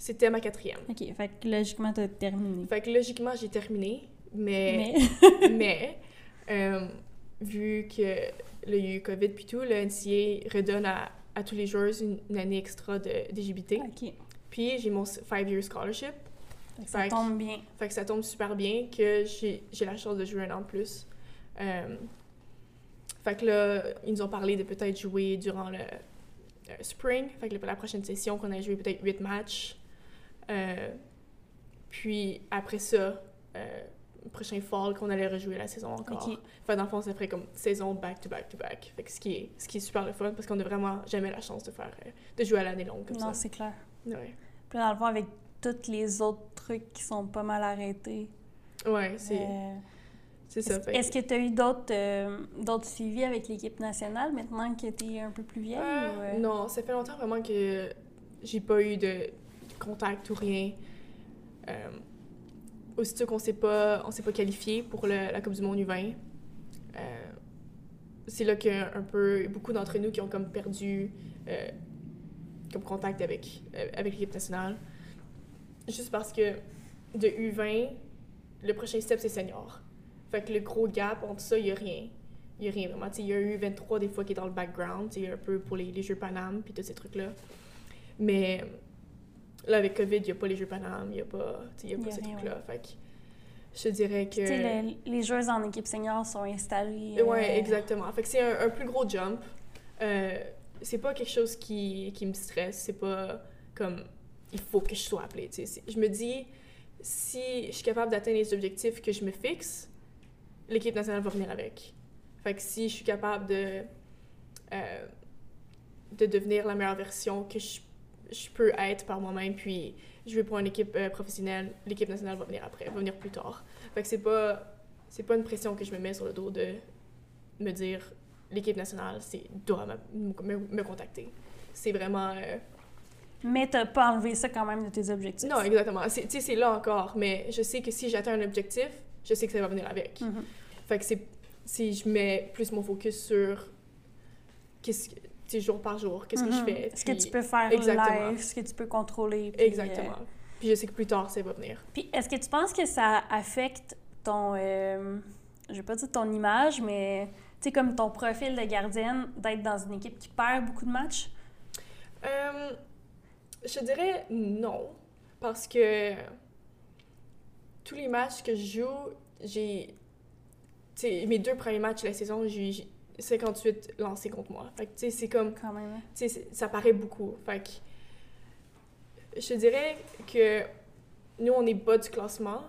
C'était ma quatrième. OK, fait que logiquement, tu as terminé. Fait que logiquement, j'ai terminé, mais... Mais... mais euh, vu que le y a eu COVID puis tout, le NCA redonne à, à tous les joueurs une, année extra d'éligibilité. OK. Puis j'ai mon five-year scholarship. ça tombe bien. Fait que ça tombe super bien que j'ai la chance de jouer un an de plus. Euh, fait que là, ils nous ont parlé de peut-être jouer durant le spring. Fait que la prochaine session, qu'on a joué peut-être huit matchs. Euh, puis après ça, prochain fall qu'on allait rejouer la saison encore. Enfin, dans le fond, ça ferait comme saison back-to-back-to-back. Fait que ce qui est, ce qui est super le fun parce qu'on n'a vraiment jamais la chance de faire euh, de jouer à l'année longue comme ça. Non, c'est clair. Ouais. Puis dans le fond, avec tous les autres trucs qui sont pas mal arrêtés. Ouais, c'est... Euh, c'est ça. Est-ce que tu as eu d'autres euh, d'autres suivis avec l'équipe nationale maintenant que tu es un peu plus vieille? Non, ça fait longtemps vraiment que j'ai pas eu de contact ou rien aussitôt qu'on s'est pas, s'est pas qualifié pour la Coupe du Monde U20, euh, c'est là y a un peu beaucoup d'entre nous qui ont comme perdu euh, comme contact avec, euh, avec l'équipe nationale. Juste parce que de U20, le prochain step, c'est senior. Fait que le gros gap entre ça, il n'y a rien. Il n'y a rien vraiment. Il y a eu 23 des fois qui est dans le background, un peu pour les, les Jeux Panam puis tous ces trucs-là. Mais Là, avec COVID, il n'y a pas les Jeux Paname, il n'y a pas, y a pas ces trucs-là. Fait que je dirais que... Tu les joueuses en équipe senior sont installées... Oui, euh, exactement. Fait que c'est un, plus gros jump. Euh, c'est pas quelque chose qui, qui me stresse. C'est pas comme, il faut que je sois appelée, Je me dis, si je suis capable d'atteindre les objectifs que je me fixe, l'équipe nationale va venir avec. Fait que si je suis capable de... Euh, de devenir la meilleure version que je je peux être par moi-même, puis je vais pour une équipe euh, professionnelle, l'équipe nationale va venir après, va venir plus tard. Fait que c'est pas, c'est pas une pression que je me mets sur le dos de me dire l'équipe nationale, c'est doit me, me, contacter. C'est vraiment. Euh, mais t'as pas enlevé ça quand même de tes objectifs. Non, exactement. Tu sais, c'est là encore, mais je sais que si j'atteins un objectif, je sais que ça va venir avec. Mm-hmm. Fait que c'est si je mets plus mon focus sur qu'est-ce que jour par jour, qu'est-ce que je mhm. fais. Ce que tu peux faire Exactement. live, ce que tu peux contrôler. Exactement. Euh, puis je sais que plus tard, ça va venir. Puis est-ce que tu penses que ça affecte ton, euh, je vais pas dire ton image, mais tu sais, comme ton profil de gardienne, d'être dans une équipe qui perd beaucoup de matchs? Euh, je dirais non, parce que tous les matchs que je joue, j'ai... Mes deux premiers matchs de la saison, j'ai 58 lancés contre moi. Fait que, tu sais, c'est comme... Quand même. Hein. Tu sais, ça paraît beaucoup. Fait que... Je te dirais que nous, on est bas du classement.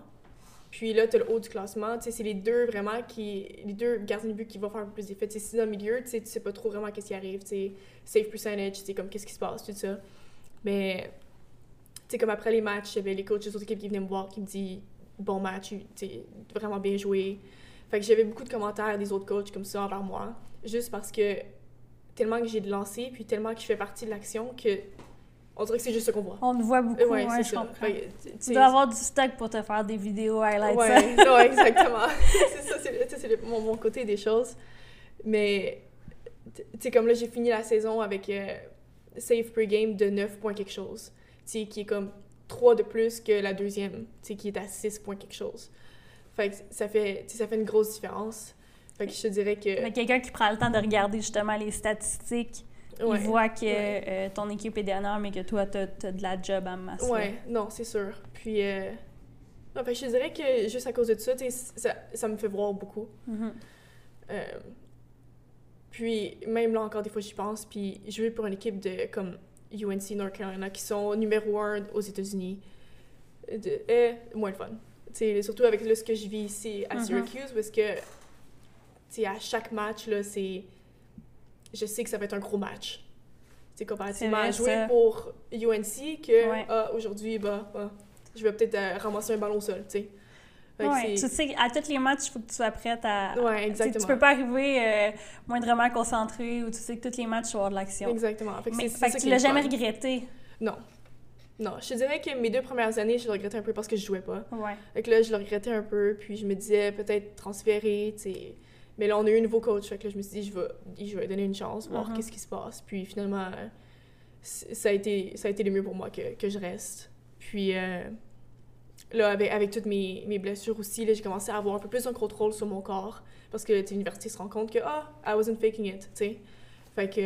Puis là, tu as le haut du classement. Tu sais, c'est les deux vraiment qui... Les deux gardiens de but qui vont faire un peu plus d'effet. Tu sais, si dans le milieu, tu sais, tu sais pas trop vraiment qu'est-ce qui arrive. Tu sais, safe percentage, tu sais, comme qu'est-ce qui se passe, tout ça. Mais... Tu sais, comme après les matchs, j'avais les coachs des autres équipes qui venaient me voir, qui me disent « Bon match, tu sais, vraiment bien joué. » Fait que j'avais beaucoup de commentaires des autres coachs comme ça envers moi, juste parce que tellement que j'ai de lancer, puis tellement que je fais partie de l'action que on dirait que c'est juste ce qu'on voit. On te voit beaucoup, ouais, ouais je comprends. tu dois avoir du stock pour te faire des vidéos highlights. Ouais, non, exactement. c'est ça, c'est mon, mon, côté des choses. Mais, tu sais, comme là, j'ai fini la saison avec euh, save per game de 9 points quelque chose. Tu sais, qui est comme 3 de plus que la deuxième, tu sais, qui est à 6 points quelque chose. Fait que ça fait, ça fait une grosse différence. Fait que je te dirais que... Quelqu'un qui prend le temps de regarder justement les statistiques, il voit que euh, ton équipe est dernière, mais que toi, tu as, de la job à masser. Ouais, non, c'est sûr. Puis, euh, Non, fait, je dirais que juste à cause de ça, ça, ça me fait voir beaucoup. Mm-hmm. Euh, puis même là encore des fois j'y pense, puis jouer pour une équipe de comme UNC North Carolina qui sont numéro un aux États-Unis, est euh, moins le fun. Surtout avec là, ce que je vis ici à Mhm. Syracuse, parce que à chaque match, là, c'est. Je sais que ça va être un gros match. C'est comparativement à jouer ça. pour UNC que Ouais. ah, aujourd'hui, bah, bah, je vais peut-être euh, ramasser un ballon au sol. t'sais. Fait que Ouais, tu sais, à tous les matchs, il faut que tu sois prête à. Ouais, Tu sais, exactement. Tu peux pas arriver euh, moindrement concentré ou tu sais que tous les matchs vont avoir de l'action. Exactement. Fait que Mais fait tu l'as jamais regretté? Non. Non, je te dirais que mes deux premières années, je le regrettais un peu parce que je jouais pas. Ouais. Fait que là, je le regrettais un peu, puis je me disais peut-être transférer, tu sais. Mais là, on a eu un nouveau coach, fait que là, je me suis dit, je vais, je vais donner une chance, voir Mhm. qu'est-ce qui se passe. Puis finalement, ça a été, ça a été le mieux pour moi que, que je reste. Puis euh, là, avec, avec toutes mes, mes blessures aussi, là, j'ai commencé à avoir un peu plus de contrôle sur mon corps parce que l'université se rend compte que, ah, I wasn't faking it, tu sais. Fait que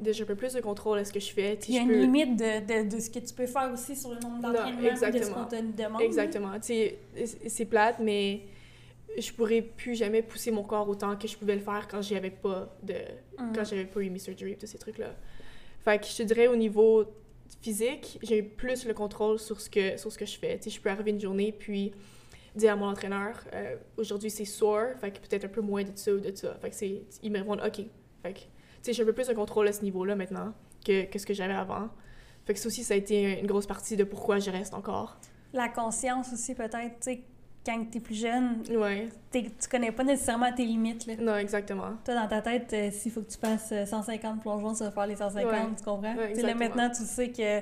déjà un peu plus de contrôle à ce que je fais. Il y a une peux- limite de, de, de ce que tu peux faire aussi sur le nombre d'entraînements de ce qu'on te demande. Exactement. C'est- plate, mais je pourrais plus jamais pousser mon corps autant que je pouvais le faire quand j'avais pas de Mhm. quand j'avais pas eu mes surgeries et tous ces trucs là. Fait que je te dirais au niveau physique, j'ai plus le contrôle sur ce que sur ce que je fais. Tu sais, je peux arriver une journée puis dire à mon entraîneur euh, aujourd'hui c'est sore, fait que peut-être un peu moins de ça ou de ça. Fait que c'est ils me répondent OK. Fait que sais, j'ai un peu plus de contrôle à ce niveau-là maintenant que, que ce que j'avais avant. Fait que ça aussi ça a été une grosse partie de pourquoi je reste encore. La conscience aussi, peut-être, tu sais, quand t'es plus jeune, Ouais. t'es- tu connais pas nécessairement tes limites. Là. Non, exactement. Toi, dans ta tête, euh, s'il faut que tu passes euh, 150 plongeons, tu vas faire les 150, Ouais. tu comprends? Ouais, là, maintenant, tu sais que,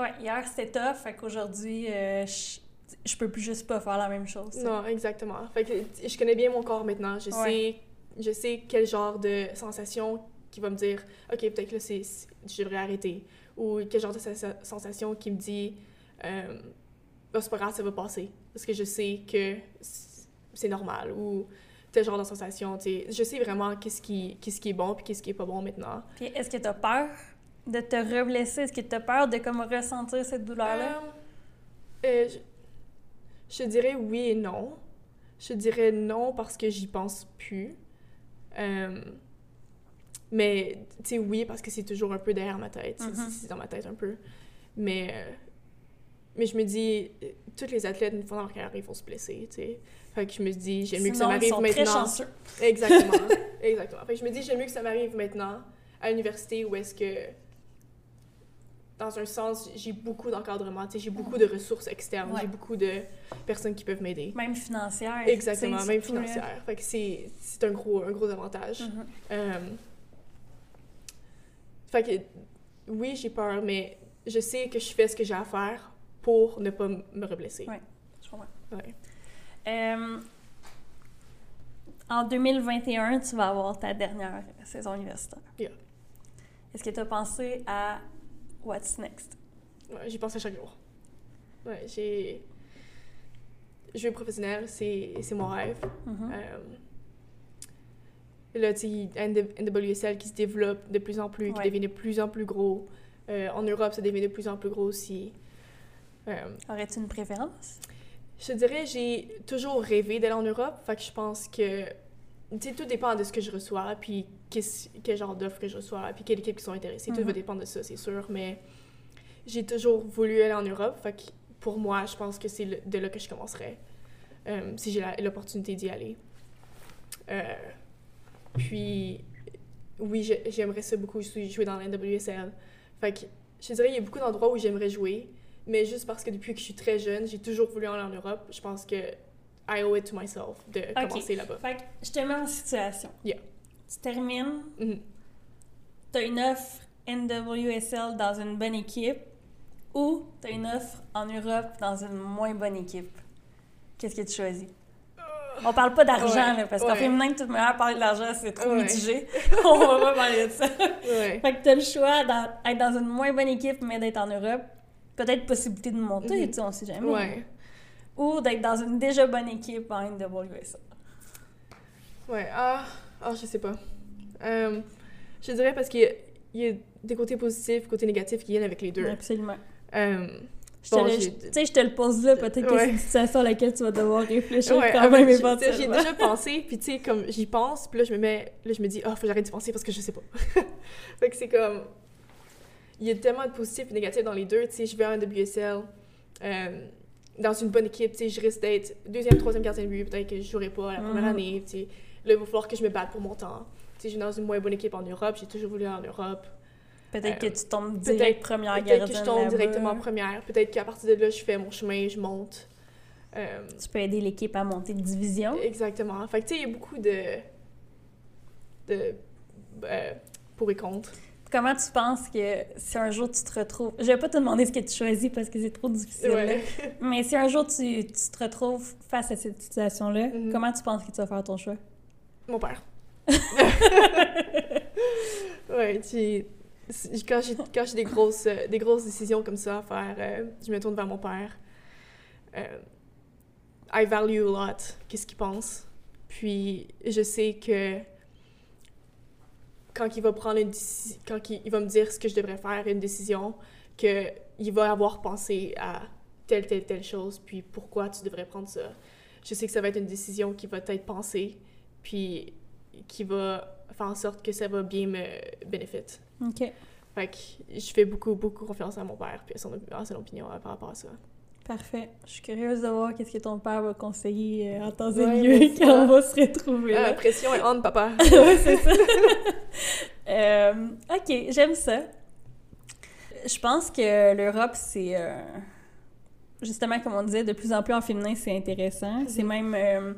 ouais, hier, c'était tough, fait qu'aujourd'hui, euh, je, je peux plus juste pas faire la même chose. Non, exactement. Fait que je connais bien mon corps maintenant. Je sais je sais quel genre de sensation qui va me dire OK, peut-être que là c'est c'est- je devrais arrêter ou quel genre de sensa- sensation qui me dit euh, Ah, c'est pas grave, ça va passer parce que je sais que c- c'est normal ou tel genre de sensation, tu sais. Je sais vraiment qu'est-ce qui qu'est-ce qui est bon puis qu'est-ce qui est pas bon maintenant. Puis est-ce que t'as peur de te reblesser? Est-ce que t'as peur de comme ressentir cette douleur-là? Euh, euh, je, je dirais oui et non. Je dirais non parce que j'y pense plus. Euh, mais, tu sais, oui, parce que c'est toujours un peu derrière ma tête. C'est- Mhm. C'est dans ma tête un peu. Mais, euh, mais je me dis, euh, tous les athlètes, une fois dans leur carrière, ils vont se blesser, tu sais. Fait que je me dis, j'aime mieux que ça m'arrive sont très maintenant. chanceux. Exactement. Exactement. Fait que je me dis, j'aime mieux que ça m'arrive maintenant à l'université où est-ce que, dans un sens, j'ai beaucoup d'encadrement, tu sais, j'ai beaucoup de ressources externes, Ouais. j'ai beaucoup de personnes qui peuvent m'aider. Même financière. Exactement, même là. financière. Fait que c'est un gros, un gros avantage. Mhm. Euh, fait que, oui, j'ai peur, mais je sais que je fais ce que j'ai à faire pour ne pas me reblesser. Ouais. Je comprends. Ouais. Euh, en 2021, tu vas avoir ta dernière saison universitaire. Yeah. Est-ce que tu as pensé à What's Next? Ouais, j'y pense à chaque jour. Ouais, j'ai. Jouer professionnel, c'est c'est mon rêve. Mhm. Euh, là, tu sais, NW- NWSL qui se développe de plus en plus, qui Ouais. devient de plus en plus gros. Euh, en Europe, ça devient de plus en plus gros aussi. Euh, Aurais-tu une préférence? je dirais, j'ai toujours rêvé d'aller en Europe. Fait que je pense que. Tu sais, tout dépend de ce que je reçois, puis qu'est-ce- quel genre d'offres que je reçois, puis quelle équipe qui sont intéressées. Tout Mhm. va dépendre de ça, c'est sûr. Mais j'ai toujours voulu aller en Europe. Fait que pour moi, je pense que c'est de là que je commencerai. euh, si j'ai l'opportunité d'y aller. Euh, puis, oui, j'aimerais ça beaucoup jouer dans la NWSL. Fait que je dirais, il y a beaucoup d'endroits où j'aimerais jouer, mais juste parce que depuis que je suis très jeune, j'ai toujours voulu aller en Europe. Je pense que I owe it to myself de commencer là-bas. Fait que je te mets en situation. Yeah. Tu termines, Mhm. tu as une offre NWSL dans une bonne équipe ou tu as une offre en Europe dans une moins bonne équipe? Qu'est-ce que tu choisis? On parle pas d'argent, Ouais, parce qu'en ouais. féminin, toute manière, parler de l'argent, c'est trop Ouais. mitigé. On va pas parler de ça. Fait que t'as le choix d'être dans une moins bonne équipe, mais d'être en Europe. Peut-être possibilité de monter, Mhm. tu sais, on sait jamais. Ou d'être dans une déjà bonne équipe en NWSL. Ouais. Ah, ah je sais pas. Euh, je dirais parce qu'il y, y a des côtés positifs, côtés négatifs qui viennent avec les deux. Absolument. Euh, Je sais, je te le pose là, peut-être que c'est une situation à laquelle tu vas devoir réfléchir quand même éventuellement. J'ai déjà pensé, puis tu sais, comme j'y pense, puis là, je me mets, là, je me dis, oh, faut que j'arrête d'y penser parce que je sais pas. fait que c'est comme, il y a tellement de positifs et de négatifs dans les deux, tu sais, je vais à un WSL, euh, dans une bonne équipe, tu sais, je risque d'être deuxième, troisième de but, peut-être que je jouerai pas la première mhm. année, tu sais, là, il va falloir que je me batte pour mon temps. Tu sais, je suis dans une moins bonne équipe en Europe, j'ai toujours voulu aller en Europe. Peut-être que tu tombes direct première. Peut-être que je tombe directement première. Peut-être qu'à partir de là, je fais mon chemin, je monte. Euh, tu peux aider l'équipe à monter de division. Exactement. Fait que tu sais, il y a beaucoup de. de. Euh, pour et contre. Comment tu penses que si un jour tu te retrouves. Je vais pas te demander ce que tu choisis parce que c'est trop difficile. Mais si un jour tu, tu, te retrouves face à cette situation-là, mhm. comment tu penses que tu vas faire ton choix? Mon père. ouais, tu quand j'ai, quand j'ai des, grosses, euh, des grosses décisions comme ça à faire, euh, je me tourne vers mon père. Euh, I value a lot qu'est-ce qu'il pense. Puis je sais que quand il va prendre une quand il, va me dire ce que je devrais faire, une décision, qu'il va avoir pensé à telle, telle, telle chose, puis pourquoi tu devrais prendre ça. Je sais que ça va être une décision qui va être pensée, puis qui va faire en sorte que ça va bien me bénéficier. OK. Fait que je fais beaucoup, beaucoup confiance à mon père puis à son, opinion euh, par rapport à ça. Parfait. Je suis curieuse de voir qu'est-ce que ton père va conseiller euh, en temps et lieu quand on va se retrouver. Ah, la pression est on, papa. oui, c'est ça. Euh, ok, j'aime ça. Je pense que l'Europe, c'est justement, comme on disait, de plus en plus en féminin, c'est intéressant. C'est mhm. même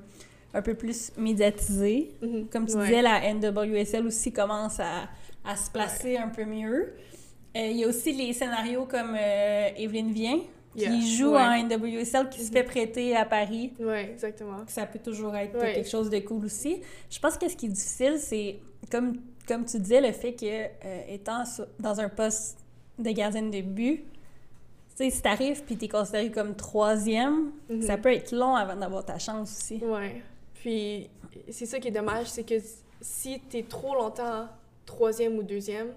un peu plus médiatisé. Mhm. Comme tu disais, la NWSL aussi commence à à se placer un peu mieux. Euh, il y a aussi les scénarios comme euh, Evelyne Vient, qui joue en NWSL, qui se fait prêter à Paris. Oui, exactement. Ça peut toujours être quelque chose de cool aussi. Je pense que ce qui est difficile, c'est, comme, comme tu disais, le fait que, euh, étant dans un poste de gardienne de but, tu sais, si t'arrives puis t'es considéré comme troisième, mm-hmm. ça peut être long avant d'avoir ta chance aussi. Oui. Puis, c'est ça qui est dommage, c'est que si t'es trop longtemps troisième ou deuxième,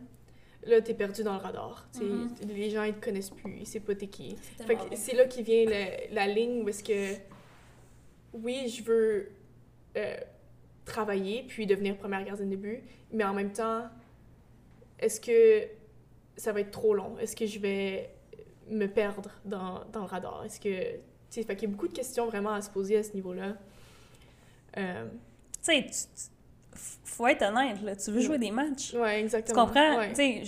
là, t'es perdu dans le radar. Mm-hmm. Les gens, ils te connaissent plus, ils savent pas t'es qui. c'est là qui vient la ligne où est-ce que, oui, je veux euh, travailler puis devenir première gardienne de but, mais en même temps, est-ce que ça va être trop long? Est-ce que je vais me perdre dans, dans le radar? Est-ce que... Fait qu'il y a beaucoup de questions vraiment à se poser à ce niveau-là. Euh, tu sais, faut être honnête, là. Tu veux jouer des matchs. Oui, exactement. Tu comprends? Tu sais,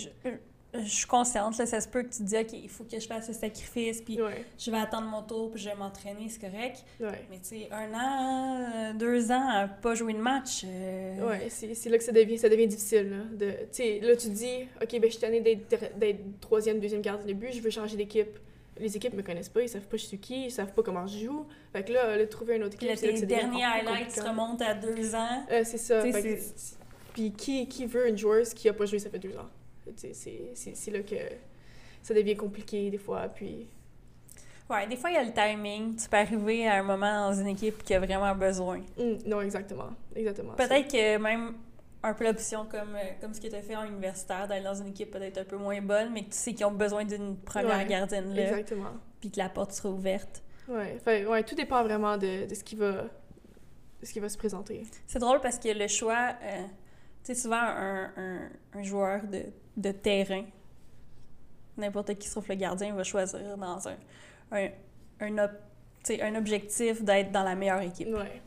je, suis consciente, là, ça se peut que tu te dis, OK, il faut que je fasse ce sacrifice, puis je vais attendre mon tour, puis je vais m'entraîner, c'est correct. Mais tu sais, un an, deux ans à pas jouer de match. Euh... Oui, c'est là que ça devient, ça devient difficile. Là, de, là, tu te dis, OK, ben, je suis tannée d'être troisième, deuxième gardien de but, je veux changer d'équipe les équipes me connaissent pas, ils savent pas je suis qui, ils savent pas comment je joue. Fait que là, là trouver une autre équipe, c'est que derniers highlights remontent à deux ans. Euh, c'est ça. Puis qui, qui veut une joueuse qui a pas joué ça fait deux ans? C'est là que ça devient compliqué des fois, puis... Ouais, des fois, il y a le timing. Tu peux arriver à un moment dans une équipe qui a vraiment besoin. Hum, non, exactement. Exactement. Peut-être que même un peu l'option comme, euh, comme ce tu as fait en universitaire, d'aller dans une équipe peut-être un peu moins bonne, mais que tu sais qu'ils ont besoin d'une première gardienne là. Exactement. Puis que la porte sera ouverte. Ouais, ouais tout dépend vraiment de, de, ce, qui va, ce qui va se présenter. C'est drôle parce que le choix, euh, tu sais, souvent un, un, un, joueur de, de terrain, n'importe qui sauf le gardien, va choisir dans un, un, un, un objectif d'être dans la meilleure équipe. Ouais.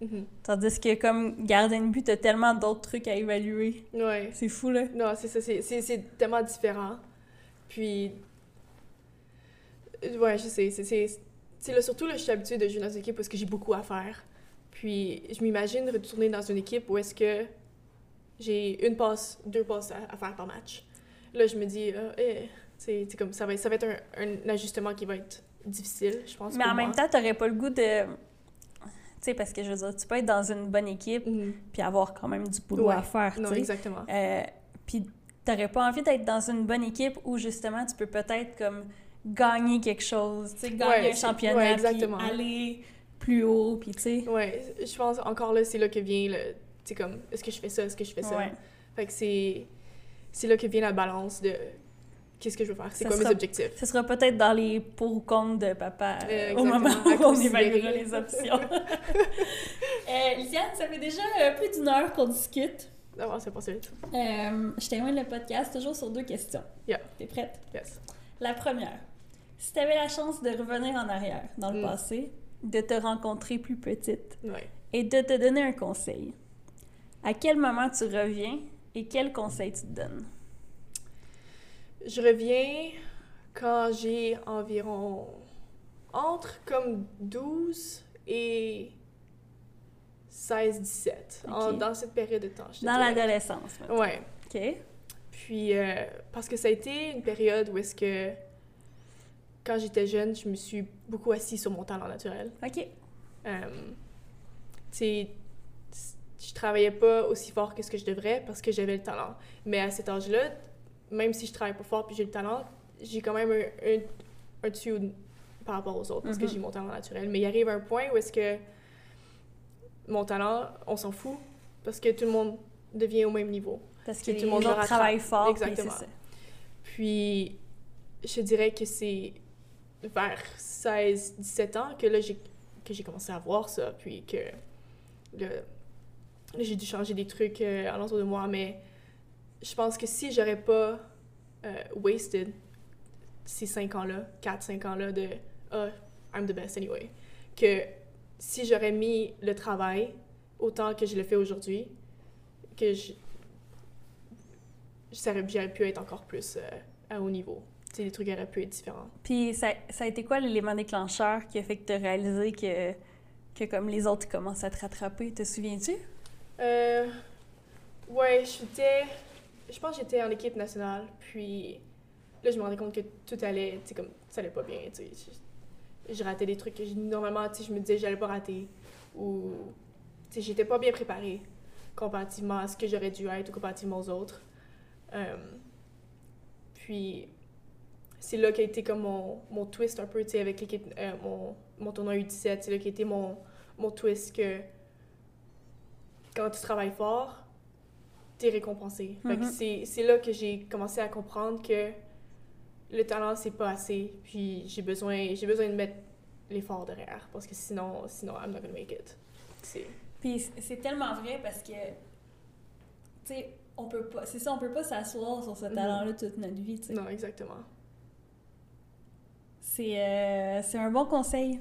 Mhm. Tandis que comme gardien de but, t'as tellement d'autres trucs à évaluer. Ouais. C'est fou, là. Non, c'est ça, c'est tellement différent. Puis, ouais, je sais, c'est là, surtout là, je suis habituée de jouer dans une équipe parce que j'ai beaucoup à faire. Puis, je m'imagine retourner dans une équipe où est-ce que j'ai une passe, deux passes à, faire par match. Là, je me dis, euh, eh, c'est comme ça va, ça va être un, un, ajustement qui va être difficile, je pense. Mais en même temps, t'aurais pas le goût de sais, parce que je veux dire, tu peux être dans une bonne équipe mm-hmm. puis avoir quand même du boulot à faire. Non, exactement. Euh, puis t'aurais pas envie d'être dans une bonne équipe où justement tu peux peut-être comme gagner quelque chose, tu sais, gagner un championnat, puis aller plus haut, puis tu sais. Ouais, je pense encore là, c'est là que vient le. Tu sais, comme, est-ce que je fais ça, est-ce que je fais ça? Fait que c'est. C'est là que vient la balance de qu'est-ce que je veux faire, c'est quoi mes objectifs? Ce sera peut-être dans les pour ou contre de papa euh, au moment où on évaluera les options. euh, Lisiane, ça fait déjà plus d'une heure qu'on discute. Non, c'est pas vite. Euh, je termine le podcast toujours sur deux questions. Yeah. T'es prête? Yes. La première, si tu avais la chance de revenir en arrière dans le mm. passé, de te rencontrer plus petite et de te donner un conseil, à quel moment tu reviens et quel conseil tu te donnes? Je reviens quand j'ai environ entre comme 12 et 16-17, dans cette période de temps. dans l'adolescence. Ouais. OK. Puis, euh, parce que ça a été une période où est-ce que, quand j'étais jeune, je me suis beaucoup assise sur mon talent naturel. OK. Euh, tu sais, je travaillais pas aussi fort que ce que je devrais parce que j'avais le talent. Mais à cet âge-là, même si je travaille pas fort puis j'ai le talent, j'ai quand même un, un, dessus par rapport aux autres parce que mm-hmm. j'ai mon talent naturel. Mais il arrive un point où est-ce que mon talent, on s'en fout parce que tout le monde devient au même niveau. Parce que tout le monde travaille fort. Exactement. Puis, je dirais que c'est vers 16-17 ans que là, j'ai, que j'ai commencé à voir ça, puis que j'ai dû changer des trucs euh, l'entour de moi, mais je pense que si j'aurais pas euh, wasted ces 5 ans-là, 4-5 ans-là de « oh, I'm the best anyway », que si j'aurais mis le travail autant que je le fais aujourd'hui, que je, j'aurais pu être encore plus euh, à haut niveau. Tu sais, les trucs auraient pu être différents. Puis ça, ça a été quoi l'élément déclencheur qui a fait que tu as réalisé que, que comme les autres commencent à te rattraper? Te souviens-tu? Euh, ouais, j'étais... Je pense que j'étais en équipe nationale, puis là, je me rendais compte que tout allait, tu comme, ça allait pas bien, tu sais je ratais des trucs que normalement, tu je me disais que j'allais pas rater. Ou, tu j'étais pas bien préparée comparativement à ce que j'aurais dû être ou comparativement aux autres. Euh, puis, c'est là qu'a été comme mon, mon, twist un peu, tu sais, avec l'équipe, euh, mon, mon tournoi U17, c'est là qu'a été mon, mon twist que quand tu travailles fort, t'es récompensé. Mm-hmm. c'est là que j'ai commencé à comprendre que le talent, c'est pas assez. Puis j'ai besoin, besoin de mettre l'effort derrière. Parce que sinon, sinon, I'm not gonna make it. Puis c'est tellement vrai parce que, tu sais, on peut pas, c'est ça, on peut pas s'asseoir sur ce mm-hmm. talent-là toute notre vie, tu sais. Non, exactement. C'est euh, un bon conseil.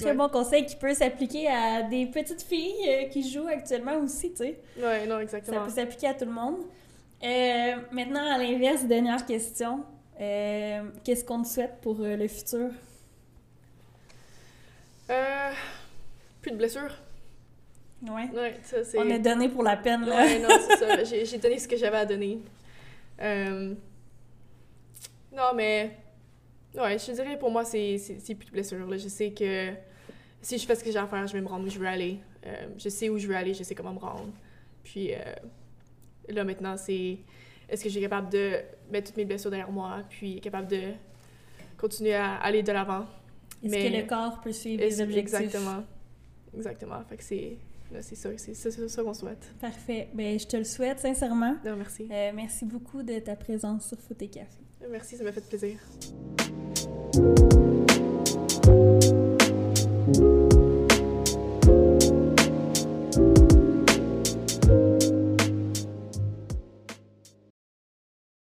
Très bon conseil qui peut s'appliquer à des petites filles euh, qui jouent actuellement aussi, tu sais. Oui, non, exactement. Ça peut s'appliquer à tout le monde. Euh, maintenant, à l'inverse, dernière question. Euh, qu'est-ce qu'on te souhaite pour le futur? Euh, plus de blessures. Ouais. ouais ça. On a donné pour la peine, là. Ouais, non, c'est ça. J'ai, donné ce que j'avais à donner. Euh, non, mais... Ouais, je dirais pour moi, c'est, c'est, plus de blessures. Là. Je sais que si je fais ce que j'ai à faire, je vais me rendre où je veux aller. je sais où je veux aller, je sais comment me rendre. Puis là, maintenant, c'est est-ce que j'ai capable de mettre toutes mes blessures derrière moi, puis capable de continuer à aller de l'avant. Est-ce que le corps peut suivre les objectifs? Exactement. Exactement. Fait que c'est... C'est ça, c'est ça, qu'on souhaite. Parfait. Ben, je te le souhaite sincèrement. Non, merci. Euh, merci beaucoup de ta présence sur Foot et Café. Merci, ça m'a fait plaisir.